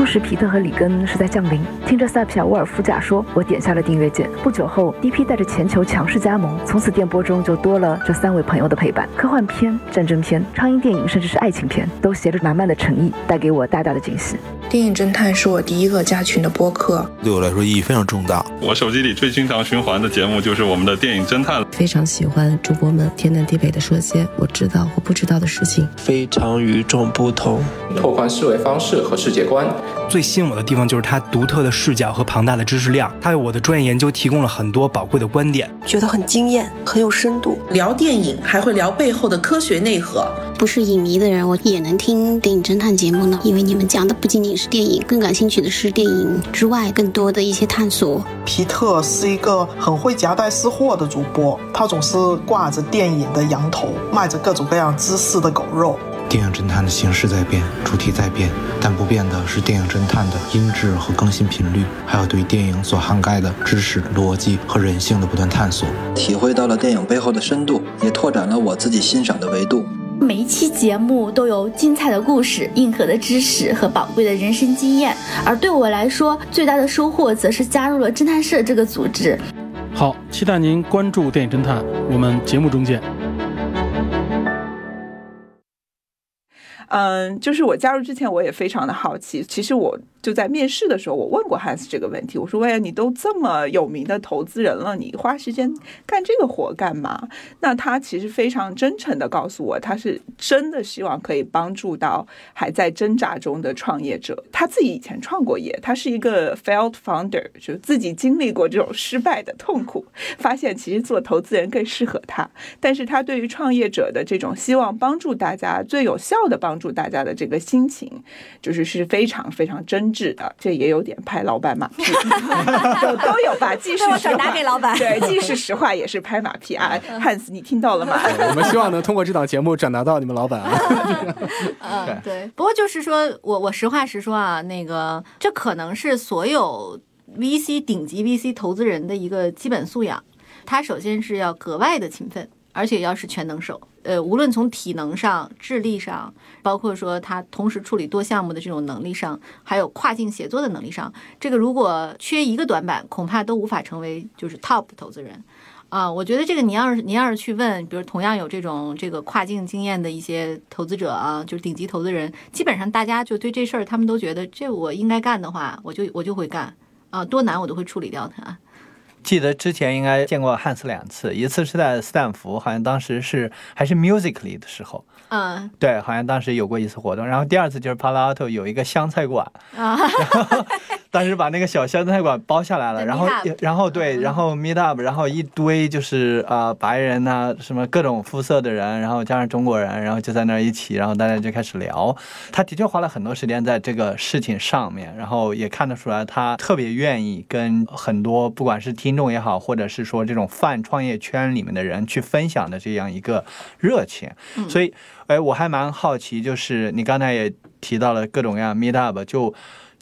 Speaker 8: 初时，皮特和里根是在降临。听着萨皮尔沃尔夫假说，我点下了订阅键。不久后，DP 带着全球强势加盟，从此电波中就多了这三位朋友的陪伴。科幻片、战争片、超英电影，甚至是爱情片，都携着满满的诚意，带给我大大的惊喜。
Speaker 9: 电影侦探是我第一个加群的播客，
Speaker 10: 对我来说意义非常重大。
Speaker 11: 我手机里最经常循环的节目就是我们的电影侦探，
Speaker 12: 非常喜欢主播们天南地北的说些我知道或不知道的事情，
Speaker 13: 非常与众不同，
Speaker 14: 拓宽思维方式和世界观。
Speaker 15: 最吸引我的地方就是它独特的视角和庞大的知识量，它为我的专业研究提供了很多宝贵的观点，
Speaker 16: 觉得很惊艳，很有深度。
Speaker 17: 聊电影还会聊背后的科学内核。
Speaker 18: 不是影迷的人，我也能听电影侦探节目呢，因为你们讲的不仅仅是电影，更感兴趣的是电影之外更多的一些探索。
Speaker 19: 皮特是一个很会夹带私货的主播，他总是挂着电影的羊头，卖着各种各样知识的狗肉。
Speaker 20: 电影侦探的形式在变，主题在变，但不变的是电影侦探的音质和更新频率，还有对电影所涵盖的知识、逻辑和人性的不断探索。
Speaker 21: 体会到了电影背后的深度，也拓展了我自己欣赏的维度。
Speaker 22: 每一期节目都有精彩的故事、硬核的知识和宝贵的人生经验，而对我来说，最大的收获则是加入了侦探社这个组织。
Speaker 7: 好，期待您关注电影侦探，我们节目中见。
Speaker 1: 嗯，就是我加入之前，我也非常的好奇。其实我就在面试的时候，我问过 Hans 这个问题，我说：“喂，你都这么有名的投资人了，你花时间干这个活干嘛？”那他其实非常真诚的告诉我，他是真的希望可以帮助到还在挣扎中的创业者。他自己以前创过业，他是一个 failed founder，就自己经历过这种失败的痛苦，发现其实做投资人更适合他。但是他对于创业者的这种希望帮助大家最有效的帮助。助大家的这个心情，就是是非常非常真挚的，这也有点拍老板马屁，都都有吧。既是
Speaker 2: 转达给老板，
Speaker 1: 对，既是实话，也是拍马屁啊。汉斯，你听到了吗？
Speaker 3: 我们希望能通过这档节目转达到你们老板
Speaker 2: 啊。嗯，对。不过就是说我我实话实说啊，那个这可能是所有 VC 顶级 VC 投资人的一个基本素养。他首先是要格外的勤奋，而且要是全能手。呃，无论从体能上、智力上，包括说他同时处理多项目的这种能力上，还有跨境协作的能力上，这个如果缺一个短板，恐怕都无法成为就是 top 的投资人。啊，我觉得这个你要是你要是去问，比如同样有这种这个跨境经验的一些投资者啊，就是顶级投资人，基本上大家就对这事儿，他们都觉得这我应该干的话，我就我就会干啊，多难我都会处理掉它。
Speaker 4: 记得之前应该见过汉斯两次，一次是在斯坦福，好像当时是还是 Musically 的时候，
Speaker 2: 嗯，
Speaker 4: 对，好像当时有过一次活动。然后第二次就是 Palo Alto 有一个湘菜馆，
Speaker 2: 啊，
Speaker 4: 当时把那个小湘菜馆包下来了，然后然后对，然后 Meet Up，然后一堆就是啊白人呐，什么各种肤色的人，然后加上中国人，然后就在那儿一起，然后大家就开始聊。他的确花了很多时间在这个事情上面，然后也看得出来他特别愿意跟很多不管是听。听众也好，或者是说这种泛创业圈里面的人去分享的这样一个热情，所以，哎，我还蛮好奇，就是你刚才也提到了各种各样 meet up，就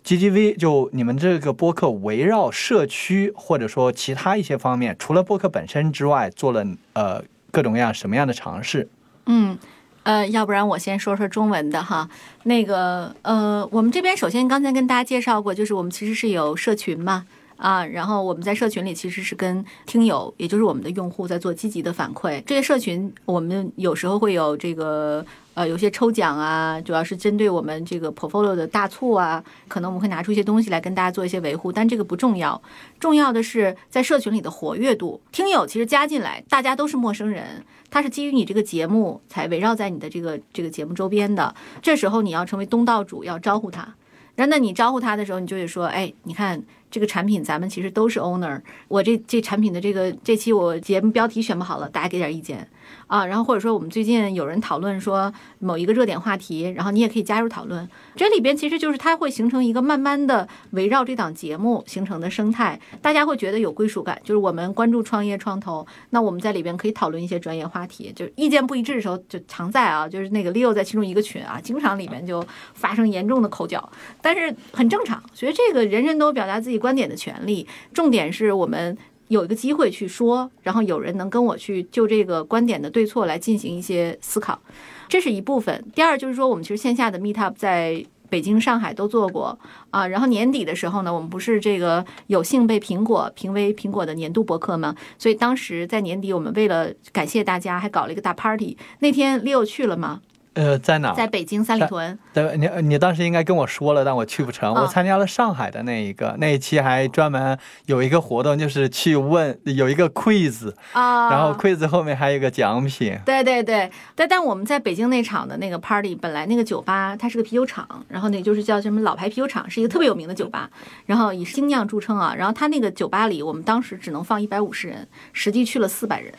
Speaker 4: GGV，就你们这个播客围绕社区或者说其他一些方面，除了播客本身之外，做了呃各种各样什么样的尝试？
Speaker 2: 嗯，呃，要不然我先说说中文的哈，那个呃，我们这边首先刚才跟大家介绍过，就是我们其实是有社群嘛。啊，然后我们在社群里其实是跟听友，也就是我们的用户在做积极的反馈。这些社群我们有时候会有这个呃有些抽奖啊，主要是针对我们这个 portfolio 的大促啊，可能我们会拿出一些东西来跟大家做一些维护，但这个不重要，重要的是在社群里的活跃度。听友其实加进来，大家都是陌生人，他是基于你这个节目才围绕在你的这个这个节目周边的，这时候你要成为东道主，要招呼他。然后，那你招呼他的时候，你就得说，哎，你看这个产品，咱们其实都是 owner。我这这产品的这个这期我节目标题选不好了，大家给点意见啊。然后或者说我们最近有人讨论说某一个热点话题，然后你也可以加入讨论。这里边其实就是它会形成一个慢慢的围绕这档节目形成的生态，大家会觉得有归属感。就是我们关注创业创投，那我们在里边可以讨论一些专业话题。就是意见不一致的时候，就常在啊，就是那个 Leo 在其中一个群啊，经常里面就发生严重的口角。但是很正常，所以这个人人都有表达自己观点的权利。重点是我们有一个机会去说，然后有人能跟我去就这个观点的对错来进行一些思考，这是一部分。第二就是说，我们其实线下的 Meet Up 在北京、上海都做过啊。然后年底的时候呢，我们不是这个有幸被苹果评为苹果的年度博客吗？所以当时在年底，我们为了感谢大家，还搞了一个大 party。那天 Leo 去了吗？
Speaker 4: 呃，在哪？
Speaker 2: 在北京三里屯。
Speaker 4: 对，你你当时应该跟我说了，但我去不成。我参加了上海的那一个，那一期还专门有一个活动，就是去问有一个 quiz
Speaker 2: 啊，
Speaker 4: 然后 quiz 后面还有一个奖品。
Speaker 2: 对对对，但但我们在北京那场的那个 party，本来那个酒吧它是个啤酒厂，然后那就是叫什么老牌啤酒厂，是一个特别有名的酒吧，然后以精酿著称啊。然后他那个酒吧里，我们当时只能放一百五十人，实际去了四百人。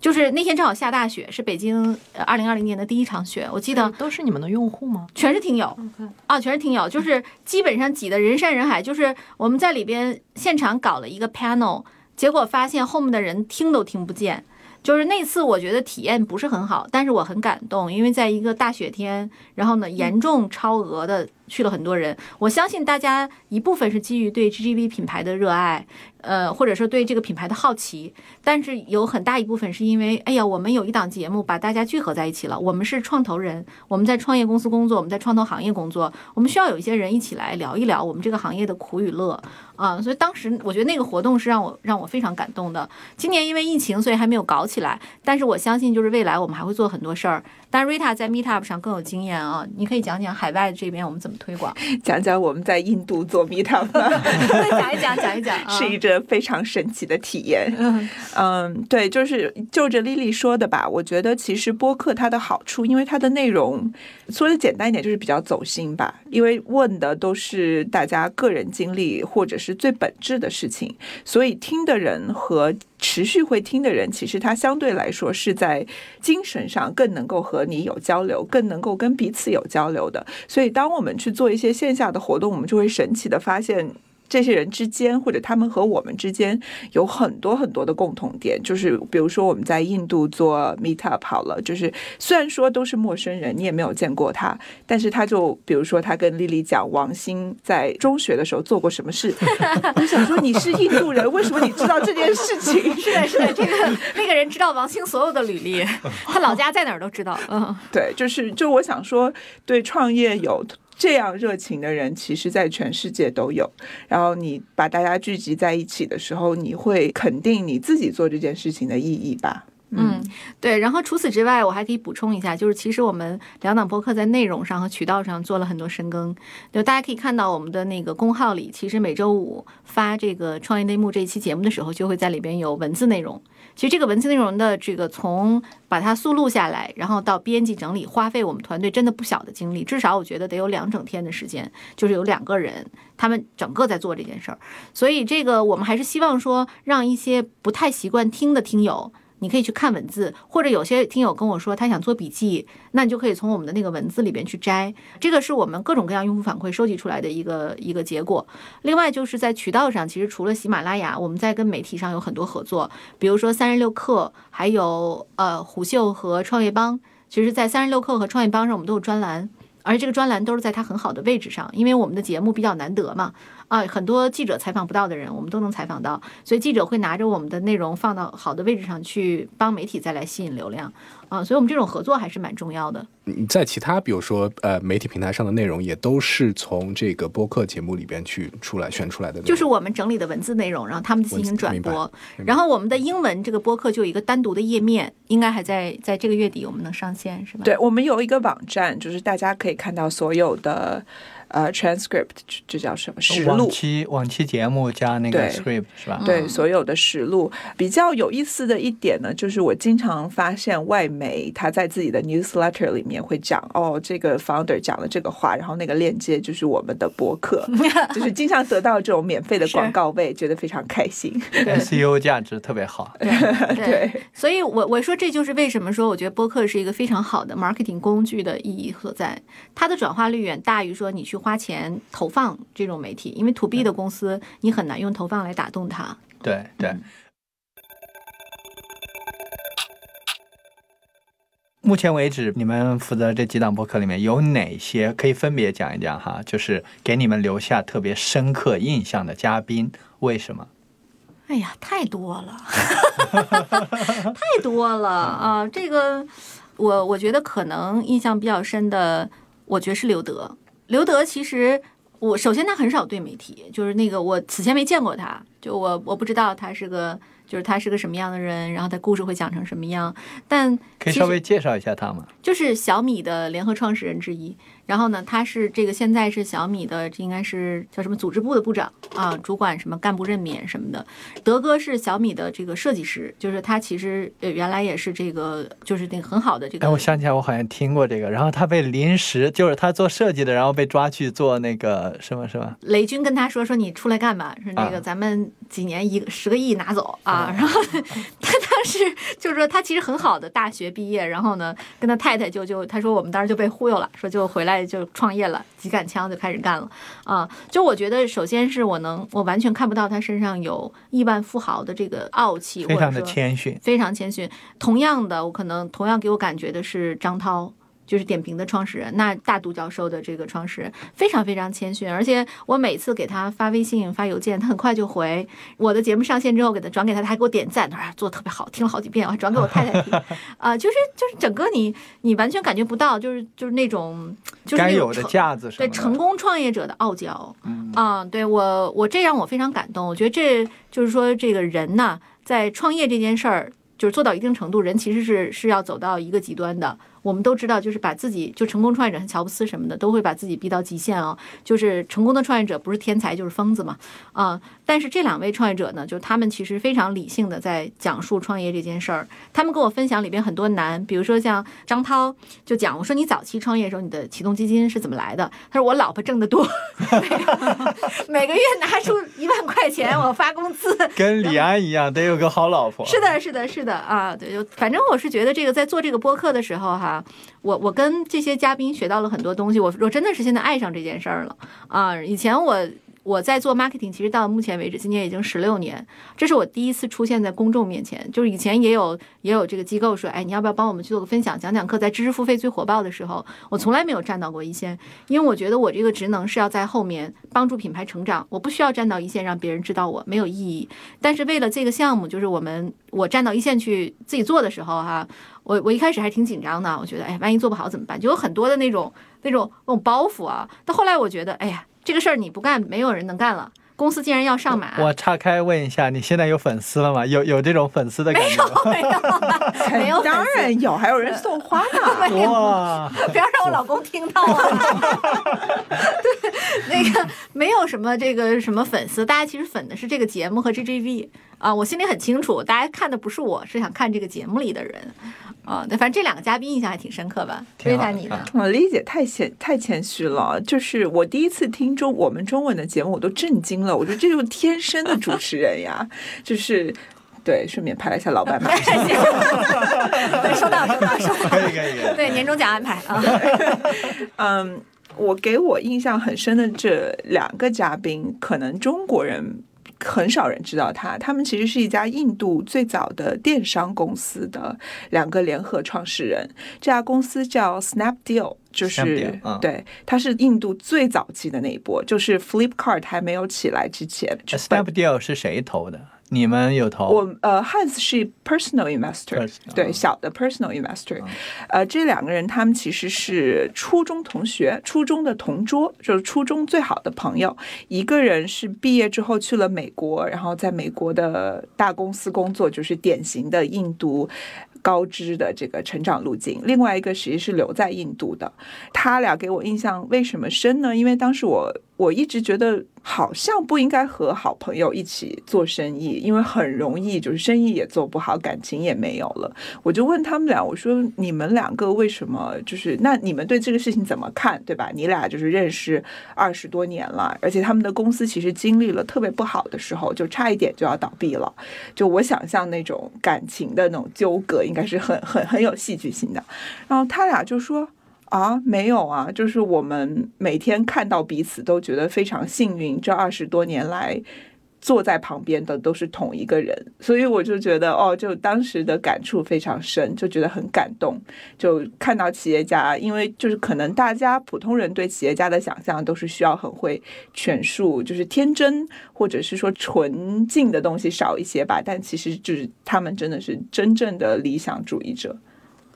Speaker 2: 就是那天正好下大雪，是北京二零二零年的第一场雪。我记得
Speaker 23: 都是你们的用户吗？
Speaker 2: 全是听友啊，全是听友，就是基本上挤得人山人海。就是我们在里边现场搞了一个 panel，结果发现后面的人听都听不见。就是那次我觉得体验不是很好，但是我很感动，因为在一个大雪天，然后呢严重超额的去了很多人。我相信大家一部分是基于对 GGV 品牌的热爱。呃，或者说对这个品牌的好奇，但是有很大一部分是因为，哎呀，我们有一档节目把大家聚合在一起了。我们是创投人，我们在创业公司工作，我们在创投行业工作，我们需要有一些人一起来聊一聊我们这个行业的苦与乐啊。所以当时我觉得那个活动是让我让我非常感动的。今年因为疫情，所以还没有搞起来，但是我相信就是未来我们还会做很多事儿。但 Rita 在 Meetup 上更有经验啊，你可以讲讲海外这边我们怎么推广，
Speaker 1: 讲讲我们在印度做 Meetup，
Speaker 2: 讲一讲，讲一讲，
Speaker 1: 是一个非常神奇的体验。嗯，对，就是就着 Lily 说的吧，我觉得其实播客它的好处，因为它的内容说的简单一点，就是比较走心吧，因为问的都是大家个人经历或者是最本质的事情，所以听的人和。持续会听的人，其实他相对来说是在精神上更能够和你有交流，更能够跟彼此有交流的。所以，当我们去做一些线下的活动，我们就会神奇的发现。这些人之间，或者他们和我们之间有很多很多的共同点，就是比如说我们在印度做 meet up 好了，就是虽然说都是陌生人，你也没有见过他，但是他就比如说他跟丽丽讲王兴在中学的时候做过什么事，我想说你是印度人，为什么你知道这件事情？
Speaker 2: 是的，是的，这个那个人知道王兴所有的履历，他老家在哪儿都知道。嗯，
Speaker 1: 对，就是就我想说，对创业有。这样热情的人，其实在全世界都有。然后你把大家聚集在一起的时候，你会肯定你自己做这件事情的意义吧？
Speaker 2: 嗯，对。然后除此之外，我还可以补充一下，就是其实我们两档播客在内容上和渠道上做了很多深耕。就大家可以看到我们的那个公号里，其实每周五发这个创业内幕这一期节目的时候，就会在里边有文字内容。其实这个文字内容的这个从把它速录下来，然后到编辑整理，花费我们团队真的不小的精力，至少我觉得得有两整天的时间，就是有两个人，他们整个在做这件事儿。所以这个我们还是希望说，让一些不太习惯听的听友。你可以去看文字，或者有些听友跟我说他想做笔记，那你就可以从我们的那个文字里边去摘。这个是我们各种各样用户反馈收集出来的一个一个结果。另外就是在渠道上，其实除了喜马拉雅，我们在跟媒体上有很多合作，比如说三十六氪，还有呃虎嗅和创业邦。其实，在三十六氪和创业邦上，我们都有专栏，而这个专栏都是在它很好的位置上，因为我们的节目比较难得嘛。啊，很多记者采访不到的人，我们都能采访到，所以记者会拿着我们的内容放到好的位置上去，帮媒体再来吸引流量啊，所以我们这种合作还是蛮重要的。
Speaker 3: 你在其他比如说呃媒体平台上的内容，也都是从这个播客节目里边去出来选出来的，
Speaker 2: 就是我们整理的文字内容，然后他们进行转播，然后我们的英文这个播客就有一个单独的页面，应该还在在这个月底我们能上线是吧？
Speaker 1: 对，我们有一个网站，就是大家可以看到所有的。呃，transcript 这叫什么实录？
Speaker 4: 往期往期节目加那个 script 是吧？
Speaker 1: 对，所有的实录。比较有意思的一点呢，就是我经常发现外媒他在自己的 newsletter 里面会讲，哦，这个 founder 讲了这个话，然后那个链接就是我们的博客，就是经常得到这种免费的广告位，觉得非常开心。
Speaker 4: SEO 价值特别好。
Speaker 1: 对，
Speaker 2: 所以我我说这就是为什么说我觉得播客是一个非常好的 marketing 工具的意义所在，它的转化率远大于说你去。花钱投放这种媒体，因为 to B 的公司，你很难用投放来打动它。
Speaker 4: 对对。目前为止，你们负责这几档播客里面有哪些可以分别讲一讲哈？就是给你们留下特别深刻印象的嘉宾，为什么？
Speaker 2: 哎呀，太多了，太多了啊！这个，我我觉得可能印象比较深的，我觉得是刘德。刘德其实，我首先他很少对媒体，就是那个我此前没见过他，就我我不知道他是个，就是他是个什么样的人，然后他故事会讲成什么样，但
Speaker 4: 可以稍微介绍一下他吗？
Speaker 2: 就是小米的联合创始人之一。然后呢，他是这个现在是小米的，这应该是叫什么组织部的部长啊，主管什么干部任免什么的。德哥是小米的这个设计师，就是他其实呃原来也是这个就是那个很好的这个。
Speaker 4: 哎，我想起来，我好像听过这个。然后他被临时就是他做设计的，然后被抓去做那个什么什么。
Speaker 2: 雷军跟他说说你出来干吧，说那个咱们几年一个十个亿拿走啊。然后 他当时就是说他其实很好的大学毕业，然后呢跟他太太就就他说我们当时就被忽悠了，说就回来。就创业了，几杆枪就开始干了啊！就我觉得，首先是我能，我完全看不到他身上有亿万富豪的这个傲气，
Speaker 4: 非常的谦逊，
Speaker 2: 非常谦逊。同样的，我可能同样给我感觉的是张涛。就是点评的创始人，那大独角兽的这个创始人非常非常谦逊，而且我每次给他发微信、发邮件，他很快就回。我的节目上线之后，给他转给他，他还给我点赞，他说做的特别好，听了好几遍，我还转给我太太听。啊，就是就是整个你你完全感觉不到，就是就是那种就是
Speaker 4: 该有的架子，
Speaker 2: 对成功创业者的傲娇。啊，对我我这让我非常感动。我觉得这就是说这个人呢，在创业这件事儿，就是做到一定程度，人其实是是要走到一个极端的。我们都知道，就是把自己就成功创业者，像乔布斯什么的，都会把自己逼到极限啊。就是成功的创业者不是天才就是疯子嘛，啊。但是这两位创业者呢，就他们其实非常理性的在讲述创业这件事儿。他们跟我分享里边很多难，比如说像张涛就讲，我说你早期创业的时候，你的启动基金是怎么来的？他说我老婆挣得多，每个月拿出一万块钱，我发工资。
Speaker 4: 跟李安一样，得有个好老婆。
Speaker 2: 是的，是的，是的啊，对，就反正我是觉得这个在做这个播客的时候哈。啊，我我跟这些嘉宾学到了很多东西，我我真的是现在爱上这件事儿了啊！以前我。我在做 marketing，其实到目前为止，今年已经十六年，这是我第一次出现在公众面前。就是以前也有也有这个机构说，哎，你要不要帮我们去做个分享、讲讲课？在知识付费最火爆的时候，我从来没有站到过一线，因为我觉得我这个职能是要在后面帮助品牌成长，我不需要站到一线让别人知道我没有意义。但是为了这个项目，就是我们我站到一线去自己做的时候，哈，我我一开始还挺紧张的，我觉得，哎，万一做不好怎么办？就有很多的那种那种那种包袱啊。到后来我觉得，哎呀。这个事儿你不干，没有人能干了。公司竟然要上马，
Speaker 4: 我岔开问一下，你现在有粉丝了吗？有有这种粉丝的感
Speaker 2: 觉吗？没有，没有，
Speaker 1: 当然有，还有人送花呢。
Speaker 4: 哇！
Speaker 2: 不要让我老公听到啊！对，那个没有什么这个什么粉丝，大家其实粉的是这个节目和 GGV 啊。我心里很清楚，大家看的不是我，是想看这个节目里的人。啊，对，反正这两个嘉宾印象还挺深刻吧？
Speaker 4: 非
Speaker 2: 常你的，
Speaker 1: 我理解太谦太谦虚了。就是我第一次听中我们中文的节目，我都震惊了。我觉得这就是天生的主持人呀，就是对，顺便拍了一下老板嘛。
Speaker 2: 对，收到，收到，收到。
Speaker 4: 可以，可以。
Speaker 2: 对，年终奖安排啊。
Speaker 1: 嗯，我给我印象很深的这两个嘉宾，可能中国人。很少人知道他，他们其实是一家印度最早的电商公司的两个联合创始人。这家公司叫 Snapdeal 就是、
Speaker 4: 嗯
Speaker 1: 对，它是印度最早期的那一波，就是 Flipkart 还没有起来之前。就
Speaker 4: Snapdeal 是谁投的？你们有投？
Speaker 1: 我呃，Hans 是 personal
Speaker 4: investor，Personal，
Speaker 1: 对，小的 personal investor，、呃，这两个人他们其实是初中同学，初中的同桌，就是初中最好的朋友。一个人是毕业之后去了美国，然后在美国的大公司工作，就是典型的印度。高知的这个成长路径，另外一个其实是留在印度的。他俩给我印象为什么深呢？因为当时我我一直觉得好像不应该和好朋友一起做生意，因为很容易就是生意也做不好，感情也没有了。我就问他们俩，我说你们两个为什么就是那你们对这个事情怎么看，对吧？你俩就是认识二十多年了，而且他们的公司其实经历了特别不好的时候，就差一点就要倒闭了。就我想象那种感情的那种纠葛，应该是很很很有戏剧性的。然后他俩就说。啊，没有啊，就是我们每天看到彼此都觉得非常幸运，这二十多年来坐在旁边的都是同一个人，所以我就觉得哦，就当时的感触非常深，就觉得很感动。就看到企业家，因为就是可能大家普通人对企业家的想象都是需要很会权术，就是天真或者是说纯净的东西少一些吧，但其实就是他们真的是真正的理想主义者。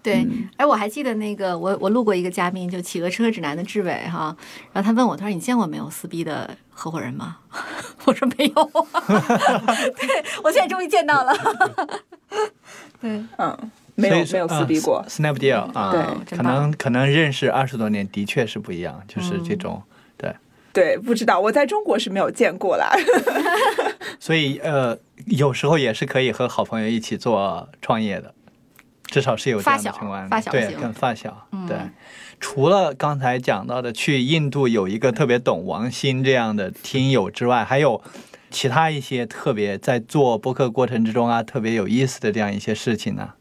Speaker 2: 对，哎，我还记得那个，我我录过一个嘉宾，就企鹅车指南的志伟哈，然后他问我，他说你见过没有撕逼的合伙人吗？我说没有，对我现在终于见到了，对，
Speaker 1: 嗯，没有没有撕逼过
Speaker 4: 啊 Snapdeal 啊，
Speaker 1: 对
Speaker 4: 可能可能认识二十多年的确是不一样，就是这种对。
Speaker 1: 对，不知道我在中国是没有见过啦。
Speaker 4: 所以呃，有时候也是可以和好朋友一起做创业的，至少是有这样的
Speaker 2: 发小
Speaker 4: 情况。对，
Speaker 2: 发小对
Speaker 4: 跟发小。
Speaker 2: 嗯
Speaker 4: 对，除了刚才讲到的去印度有一个特别懂王鑫这样的听友之外，还有其他一些特别在做播客过程之中啊，特别有意思的这样一些事情呢。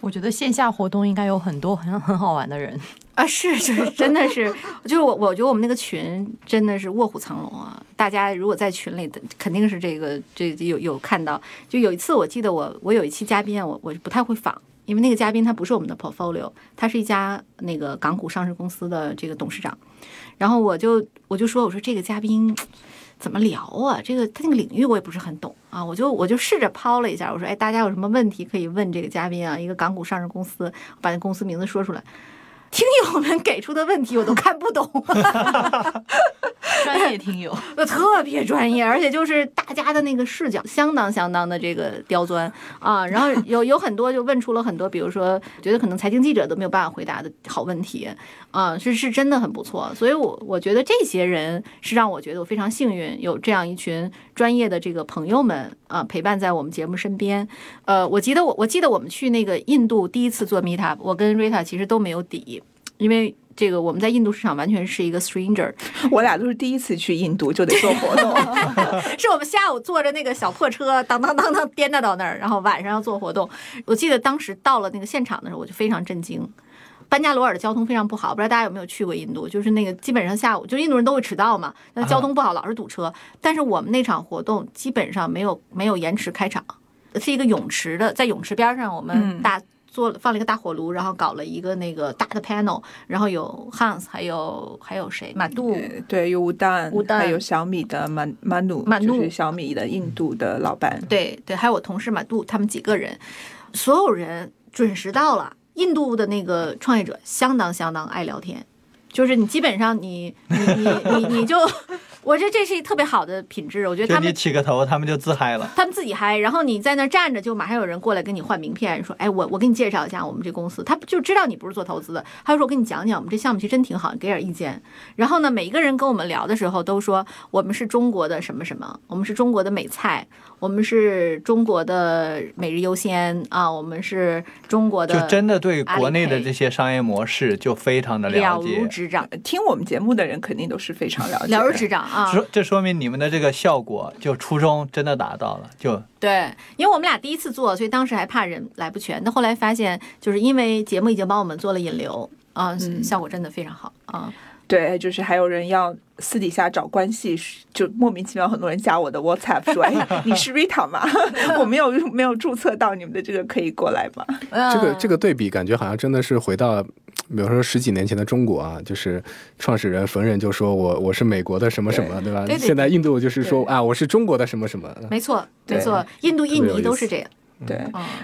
Speaker 23: 我觉得线下活动应该有很多很很好玩的人。
Speaker 2: 啊，是，就是真的是，就是我，我觉得我们那个群真的是卧虎藏龙啊！大家如果在群里的，肯定是这个这有有看到。就有一次，我记得我我有一期嘉宾啊，我我不太会仿，因为那个嘉宾他不是我们的 portfolio，他是一家那个港股上市公司的这个董事长。然后我就我就说，我说这个嘉宾怎么聊啊？这个他那个领域我也不是很懂啊，我就我就试着抛了一下，我说，哎，大家有什么问题可以问这个嘉宾啊？一个港股上市公司，把那公司名字说出来。听友们给出的问题我都看不懂，
Speaker 23: 专业听友，
Speaker 2: 特别专业，而且就是大家的那个视角相当相当的这个刁钻啊。然后有有很多就问出了很多，比如说觉得可能财经记者都没有办法回答的好问题啊，是是真的很不错。所以我我觉得这些人是让我觉得我非常幸运，有这样一群专业的这个朋友们啊陪伴在我们节目身边。呃，我记得我我记得我们去那个印度第一次做 Meetup，我跟 Rita 其实都没有底。因为这个我们在印度市场完全是一个 stranger，
Speaker 1: 我俩都是第一次去印度就得做活动，
Speaker 2: 是我们下午坐着那个小破车，当当当当颠达到那儿，然后晚上要做活动。我记得当时到了那个现场的时候，我就非常震惊。班加罗尔的交通非常不好，不知道大家有没有去过印度？就是那个基本上下午，就印度人都会迟到嘛，那交通不好，老是堵车。但是我们那场活动基本上没有没有延迟开场，是一个泳池的，在泳池边上，我们大。做放了一个大火炉，然后搞了一个那个大的 panel，然后有 Hans，还有还有谁？马杜，
Speaker 1: 对，有吴丹，
Speaker 2: 吴丹，
Speaker 1: 还有小米的马马努，
Speaker 2: 马努
Speaker 1: 就是小米的印度的老板。
Speaker 2: 对对，还有我同事马杜，他们几个人，所有人准时到了。印度的那个创业者相当相当爱聊天，就是你基本上你你你你你就。我觉得这是一特别好的品质，我觉得他们
Speaker 4: 你起个头，他们就自嗨了。
Speaker 2: 他们自己嗨，然后你在那站着，就马上有人过来跟你换名片，说：“哎，我我给你介绍一下我们这公司。”他就知道你不是做投资的，他就说：“我跟你讲讲，我们这项目其实真挺好，你给点意见。”然后呢，每一个人跟我们聊的时候都说：“我们是中国的什么什么，我们是中国的美菜，我们是中国的每日优先啊，我们是中国的。”
Speaker 4: 就真的对国内的这些商业模式就非常的
Speaker 2: 了
Speaker 4: 解，
Speaker 2: 如指掌。
Speaker 1: 听我们节目的人肯定都是非常了解，
Speaker 2: 了如指掌啊。
Speaker 4: 说这说明。你们的这个效果就初衷真的达到了，就
Speaker 2: 对，因为我们俩第一次做，所以当时还怕人来不全。但后来发现，就是因为节目已经帮我们做了引流啊，嗯、效果真的非常好啊。
Speaker 1: 对，就是还有人要私底下找关系，就莫名其妙很多人加我的 WhatsApp 说：“哎，你是 Rita 吗？我没有没有注册到你们的这个，可以过来吗？”
Speaker 3: 这个这个对比，感觉好像真的是回到比如说十几年前的中国啊，就是创始人逢人就说我我是美国的什么什么，对吧？
Speaker 2: 对对
Speaker 3: 现在印度就是说啊，我是中国的什么什么。
Speaker 2: 没错，没错，印度、印尼都是这样。
Speaker 1: 对，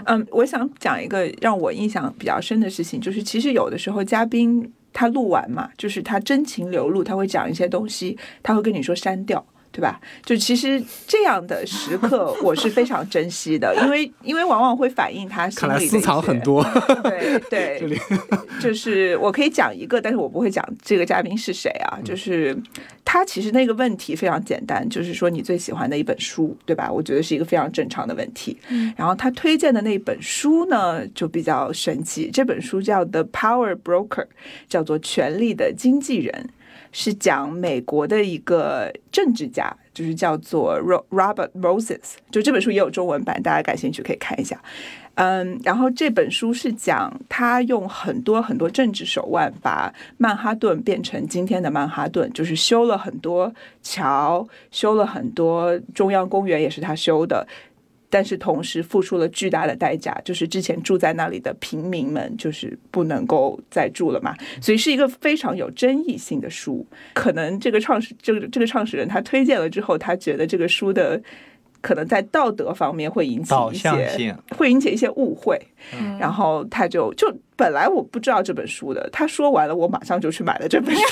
Speaker 1: 嗯，我想讲一个让我印象比较深的事情，就是其实有的时候嘉宾他录完嘛，就是他真情流露，他会讲一些东西，他会跟你说删掉。对吧？就其实这样的时刻，我是非常珍惜的，因为因为往往会反映他心里
Speaker 3: 私藏很多。
Speaker 1: 对对，就是我可以讲一个，但是我不会讲这个嘉宾是谁啊。就是他其实那个问题非常简单，就是说你最喜欢的一本书，对吧？我觉得是一个非常正常的问题。
Speaker 2: 嗯
Speaker 1: 然后他推荐的那本书呢，就比较神奇。这本书叫《The Power Broker》，叫做《权力的经纪人》，是讲美国的一个政治家，就是叫做 Ro- Robert Moses。就这本书也有中文版，大家感兴趣可以看一下。嗯，然后这本书是讲他用很多很多政治手腕，把曼哈顿变成今天的曼哈顿，就是修了很多桥，修了很多中央公园，也是他修的。但是同时付出了巨大的代价，就是之前住在那里的平民们就是不能够再住了嘛，所以是一个非常有争议性的书。可能这个创始这个这个创始人他推荐了之后，他觉得这个书的可能在道德方面会引起一些会引起一些误会，然后他就就本来我不知道这本书的，他说完了，我马上就去买了这本书，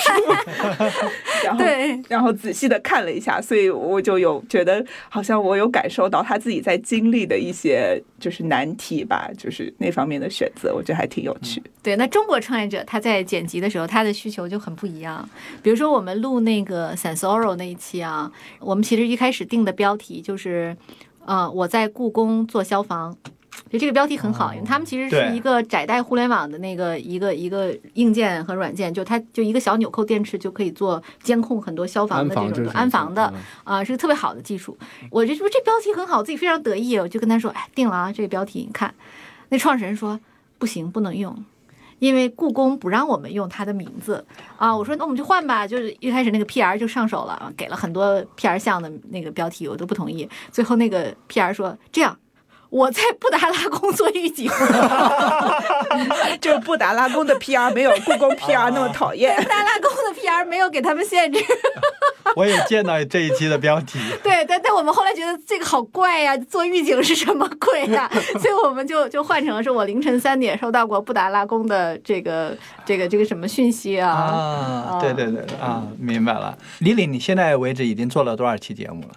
Speaker 1: 然后
Speaker 2: 对
Speaker 1: 然后仔细的看了一下，所以我就有觉得好像我有感受到他自己在经历的一些就是难题吧，就是那方面的选择，我觉得还挺有趣。
Speaker 2: 对，那中国创业者他在剪辑的时候，他的需求就很不一样。比如说我们录那个 Sensoro 那一期啊，我们其实一开始定的标题就是，呃，我在故宫做消防。就这个标题很好，因为他们其实是一个窄带互联网的那个一个一个硬件和软件，就它就一个小纽扣电池就可以做监控很多消防的这种
Speaker 3: 安防
Speaker 2: 的啊、是个特别好的技术。我就说这标题很好，我自己非常得意，我就跟他说，哎，定了啊，这个标题你看。那创始人说不行，不能用。因为故宫不让我们用他的名字啊，我说那我们就换吧，就是一开始那个 PR 就上手了，给了很多 PR 项的那个标题，我都不同意。最后那个 PR 说这样，我在布达拉宫做狱警，
Speaker 1: 就是布达拉宫的 PR 没有故宫 PR 那么讨厌。
Speaker 2: 布达拉宫的 PR 没有给他们限制。
Speaker 4: 我也见到这一期的标题，
Speaker 2: 对，但但我们后来觉得这个好怪呀、做狱警是什么鬼呀、所以我们就就换成了是我凌晨三点收到过布达拉宫的这个这个这个什么讯息啊？
Speaker 4: 啊，对对对对啊，明白了。李李，你现在为止已经做了多少期节目了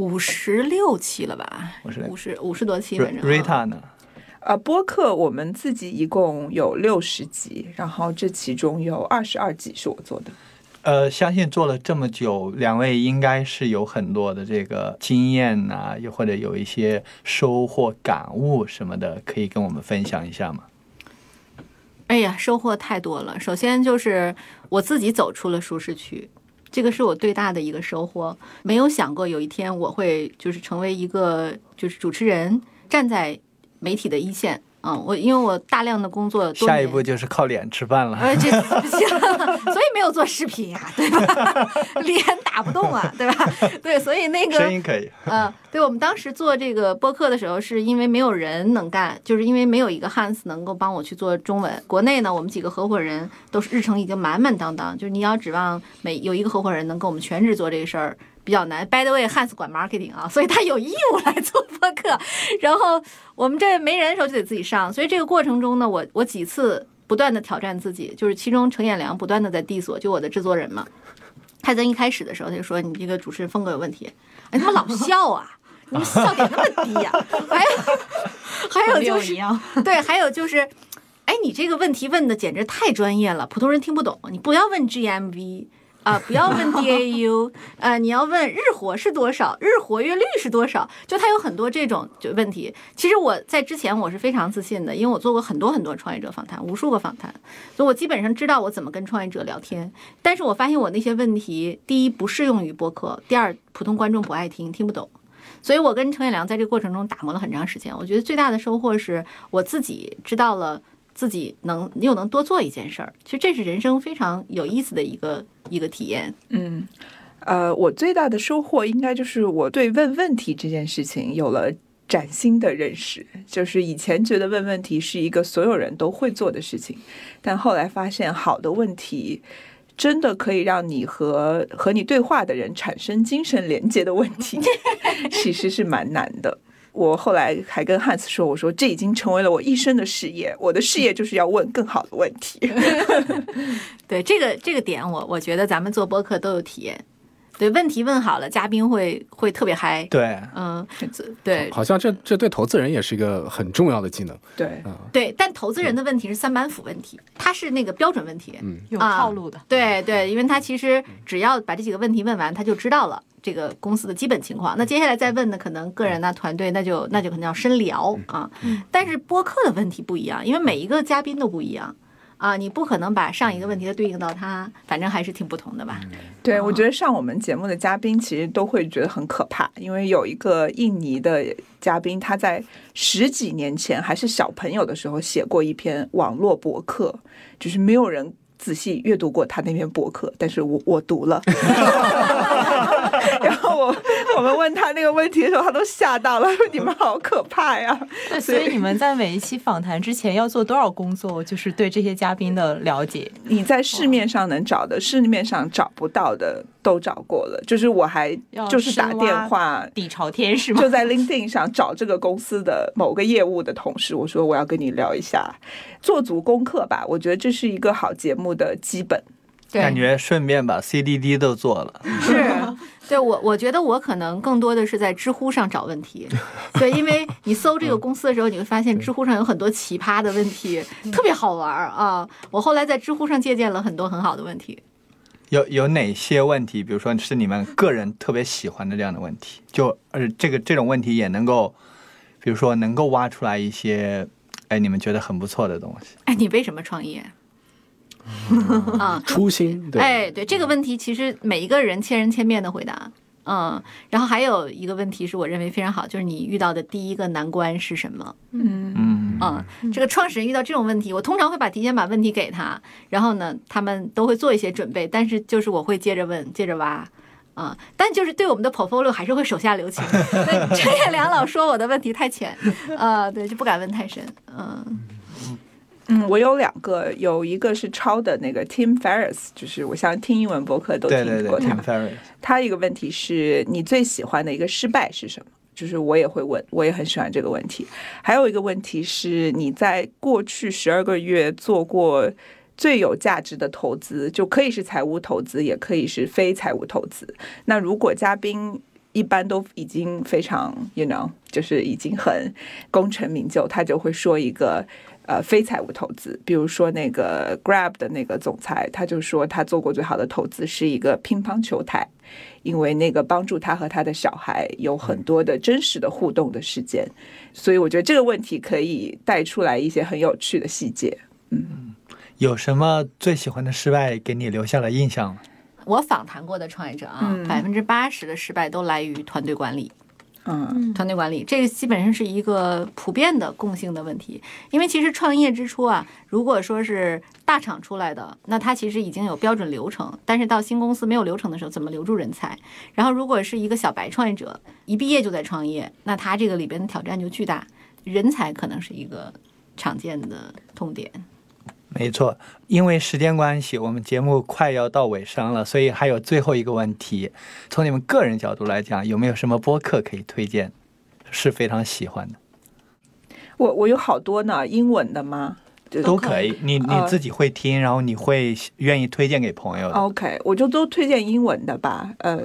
Speaker 2: 五十六期了吧
Speaker 4: ？56
Speaker 2: 五十五十多期，反正啊
Speaker 4: ？Rita 呢？
Speaker 1: 呃，播客我们自己一共有六十集，然后这其中有二十二集是我做的。
Speaker 4: 呃，相信做了这么久，两位应该是有很多的这个经验呐、又或者有一些收获、感悟什么的，可以跟我们分享一下吗？
Speaker 2: 哎呀，收获太多了。首先就是我自己走出了舒适区，这个是我最大的一个收获。没有想过有一天我会就是成为一个就是主持人，站在媒体的一线。嗯，我因为我大量的工作
Speaker 4: 下一步就是靠脸吃饭了。
Speaker 2: 呃，这不行，所以没有做视频呀、对吧？脸打不动啊，对吧？对，所以那个
Speaker 4: 声音可以。
Speaker 2: 呃，对，我们当时做这个播客的时候，是因为没有人能干，就是因为没有一个 Hans 能够帮我去做中文。国内呢，我们几个合伙人都是日程已经满满当当，就是你要指望每有一个合伙人能跟我们全职做这个事儿。比较难，by the way，Hans 管 marketing 啊，所以他有义务来做播客。然后我们这没人的时候就得自己上，所以这个过程中呢，我我几次不断的挑战自己，就是其中程彦良不断的在 diss 我，就我的制作人嘛。他在一开始的时候他就说你这个主持人风格有问题，哎，他们老笑啊，你们笑点那么低呀、还有还有就是对，还有就是，哎，你这个问题问的简直太专业了，普通人听不懂，你不要问 GMV。啊，不要问 DAU，呃，你要问日活是多少，日活跃率是多少，就它有很多这种就问题。其实我在之前我是非常自信的，因为我做过很多很多创业者访谈，无数个访谈，所以我基本上知道我怎么跟创业者聊天。但是我发现我那些问题，第一不适用于播客，第二普通观众不爱听，听不懂。所以我跟程远良在这个过程中打磨了很长时间。我觉得最大的收获是我自己知道了自己能又能多做一件事儿。其实这是人生非常有意思的一个一个体验。
Speaker 1: 嗯，呃，我最大的收获应该就是我对问问题这件事情有了崭新的认识，就是以前觉得问问题是一个所有人都会做的事情，但后来发现好的问题。真的可以让你和和你对话的人产生精神连接的问题，其实是蛮难的。我后来还跟汉斯说：“我说这已经成为了我一生的事业，我的事业就是要问更好的问题。”
Speaker 2: 对这个这个点，我我觉得咱们做播客都有体验。对，问题问好了，嘉宾会会特别嗨。
Speaker 4: 对，
Speaker 2: 嗯，对，
Speaker 3: 好像这这对投资人也是一个很重要的技能。
Speaker 1: 对，嗯
Speaker 2: 对，但投资人的问题是三板斧问题，它是那个标准问题，
Speaker 3: 嗯，
Speaker 23: 有套路的。
Speaker 2: 对对，因为他其实只要把这几个问题问完，他就知道了这个公司的基本情况。那接下来再问呢，可能个人呢、团队，那就那就可能要深聊啊。但是播客的问题不一样，因为每一个嘉宾都不一样。啊，你不可能把上一个问题的对应到他，反正还是挺不同的吧？
Speaker 1: 对，我觉得上我们节目的嘉宾其实都会觉得很可怕，因为有一个印尼的嘉宾，他在十几年前还是小朋友的时候写过一篇网络博客，就是没有人仔细阅读过他那篇博客，但是我我读了。然后我我们问他那个问题的时候，他都吓到了，说你们好可怕呀！
Speaker 23: 所以你们在每一期访谈之前要做多少工作？就是对这些嘉宾的了解。
Speaker 1: 你在市面上能找的，市面上找不到的都找过了。就是我还就是打电话
Speaker 23: 底朝天是吗？
Speaker 1: 就在 LinkedIn 上找这个公司的某个业务的同事，我说我要跟你聊一下，做足功课吧。我觉得这是一个好节目的基本。
Speaker 4: 感觉顺便把 CDD 都做了，
Speaker 2: 是对我，我觉得我可能更多的是在知乎上找问题，对，因为你搜这个公司的时候，你会发现知乎上有很多奇葩的问题，特别好玩啊！我后来在知乎上借鉴了很多很好的问题。
Speaker 4: 有有哪些问题？比如说是你们个人特别喜欢的这样的问题，就呃这个这种问题也能够，比如说能够挖出来一些，哎，你们觉得很不错的东西。
Speaker 2: 哎，你为什么创业？啊，
Speaker 3: 初心对，
Speaker 2: 哎，对这个问题，其实每一个人千人千面的回答，嗯，然后还有一个问题是我认为非常好，就是你遇到的第一个难关是什么？
Speaker 1: 嗯。
Speaker 4: 嗯。
Speaker 2: 嗯，这个创始人遇到这种问题，我通常会把提前把问题给他，然后呢，他们都会做一些准备，但是就是我会接着问，接着挖，啊，但就是对我们的 portfolio 还是会手下留情。陈彦良老说我的问题太浅，啊，对，就不敢问太深，嗯。
Speaker 1: 嗯，我有两个，有一个是抄的那个 Tim Ferriss，就是我相信听英文博客都听过他。他一个问题是你最喜欢的一个失败是什么？就是我也会问，我也很喜欢这个问题。还有一个问题是你在过去十二个月做过最有价值的投资，就可以是财务投资，也可以是非财务投资。那如果嘉宾一般都已经非常，you know，就是已经很功成名就，他就会说一个。呃，非财务投资，比如说那个 Grab 的那个总裁，他就说他做过最好的投资是一个乒乓球台，因为那个帮助他和他的小孩有很多的真实的互动的时间，所以我觉得这个问题可以带出来一些很有趣的细节。嗯，
Speaker 4: 有什么最喜欢的失败给你留下了印象吗？
Speaker 2: 我访谈过的创业者啊，百分之八十的失败都来于团队管理。
Speaker 1: 嗯，
Speaker 2: 团队管理这个基本上是一个普遍的共性的问题，因为其实创业之初啊，如果说是大厂出来的，那它其实已经有标准流程，但是到新公司没有流程的时候，怎么留住人才？然后如果是一个小白创业者，一毕业就在创业，那他这个里边的挑战就巨大，人才可能是一个常见的痛点。
Speaker 4: 没错，因为时间关系，我们节目快要到尾声了，所以还有最后一个问题：从你们个人角度来讲，有没有什么播客可以推荐，是非常喜欢的？
Speaker 1: 我我有好多呢，英文的吗？
Speaker 4: 都可以，你你自己会听，然后你会愿意推荐给朋友的。
Speaker 1: OK，我就都推荐英文的吧，呃。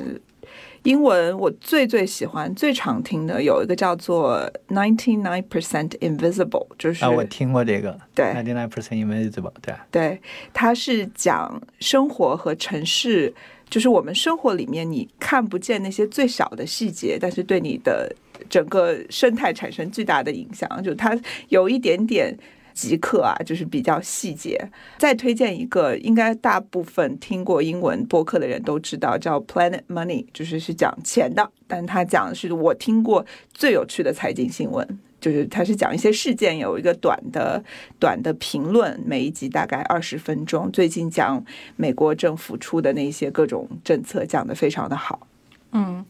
Speaker 1: 英文我最最喜欢、最常听的有一个叫做 Ninety Nine Percent Invisible，就是
Speaker 4: 啊，我听过这个，
Speaker 1: 对
Speaker 4: ，Ninety Nine Percent Invisible，对，
Speaker 1: 对，它是讲生活和城市，就是我们生活里面你看不见那些最小的细节，但是对你的整个生态产生巨大的影响，就它有一点点。极客啊，就是比较细节。再推荐一个，应该大部分听过英文播客的人都知道，叫 Planet Money，就是是讲钱的。但他讲的是我听过最有趣的财经新闻，就是他是讲一些事件，有一个短的短的评论，每一集大概二十分钟。最近讲美国政府出的那些各种政策，讲的非常的好。
Speaker 2: 嗯，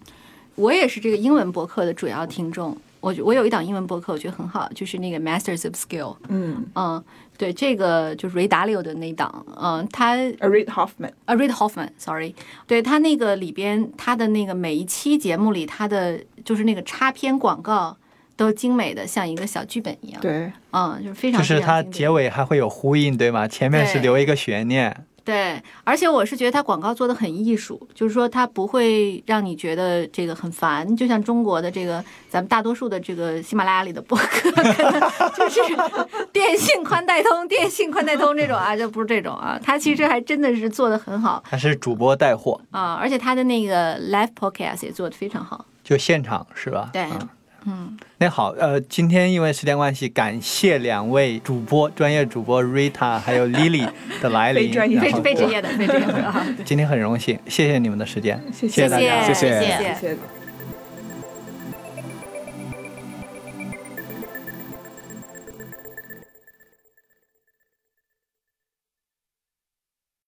Speaker 2: 我也是这个英文播客的主要听众。我我有一档英文博客，我觉得很好，就是那个 Masters of Skill。
Speaker 1: 嗯
Speaker 2: 嗯，对，这个就是瑞达利欧的那档，嗯，他 a
Speaker 1: Reid Hoffman。
Speaker 2: 啊，Reid Hoffman，sorry，对他那个里边，他的那个每一期节目里，他的就是那个插片广告都精美的像一个小剧本一样。
Speaker 1: 对，
Speaker 2: 嗯，就是非常
Speaker 4: 就是它
Speaker 2: 非常经典
Speaker 4: 结尾还会有呼应，对吗？前面是留一个悬念。
Speaker 2: 对，而且我是觉得它广告做的很艺术，就是说它不会让你觉得这个很烦，就像中国的这个咱们大多数的这个喜马拉雅里的播客，就是电信宽带通、电信宽带通这种啊，就不是这种啊，它其实还真的是做的很好
Speaker 4: 它是主播带货，
Speaker 2: 啊，而且它的那个 live podcast 也做的非常好。
Speaker 4: 就现场是吧？
Speaker 2: 对
Speaker 4: 嗯
Speaker 2: 嗯，
Speaker 4: 那好，呃，今天因为时间关系，感谢两位主播，专业主播 Rita 还有 Lily 的来临，
Speaker 2: 非专业、非非职业的、非职业的啊。
Speaker 4: 今天很荣幸，谢谢你们的时间，
Speaker 1: 谢
Speaker 4: 谢大家，
Speaker 2: 谢谢谢
Speaker 1: 谢谢。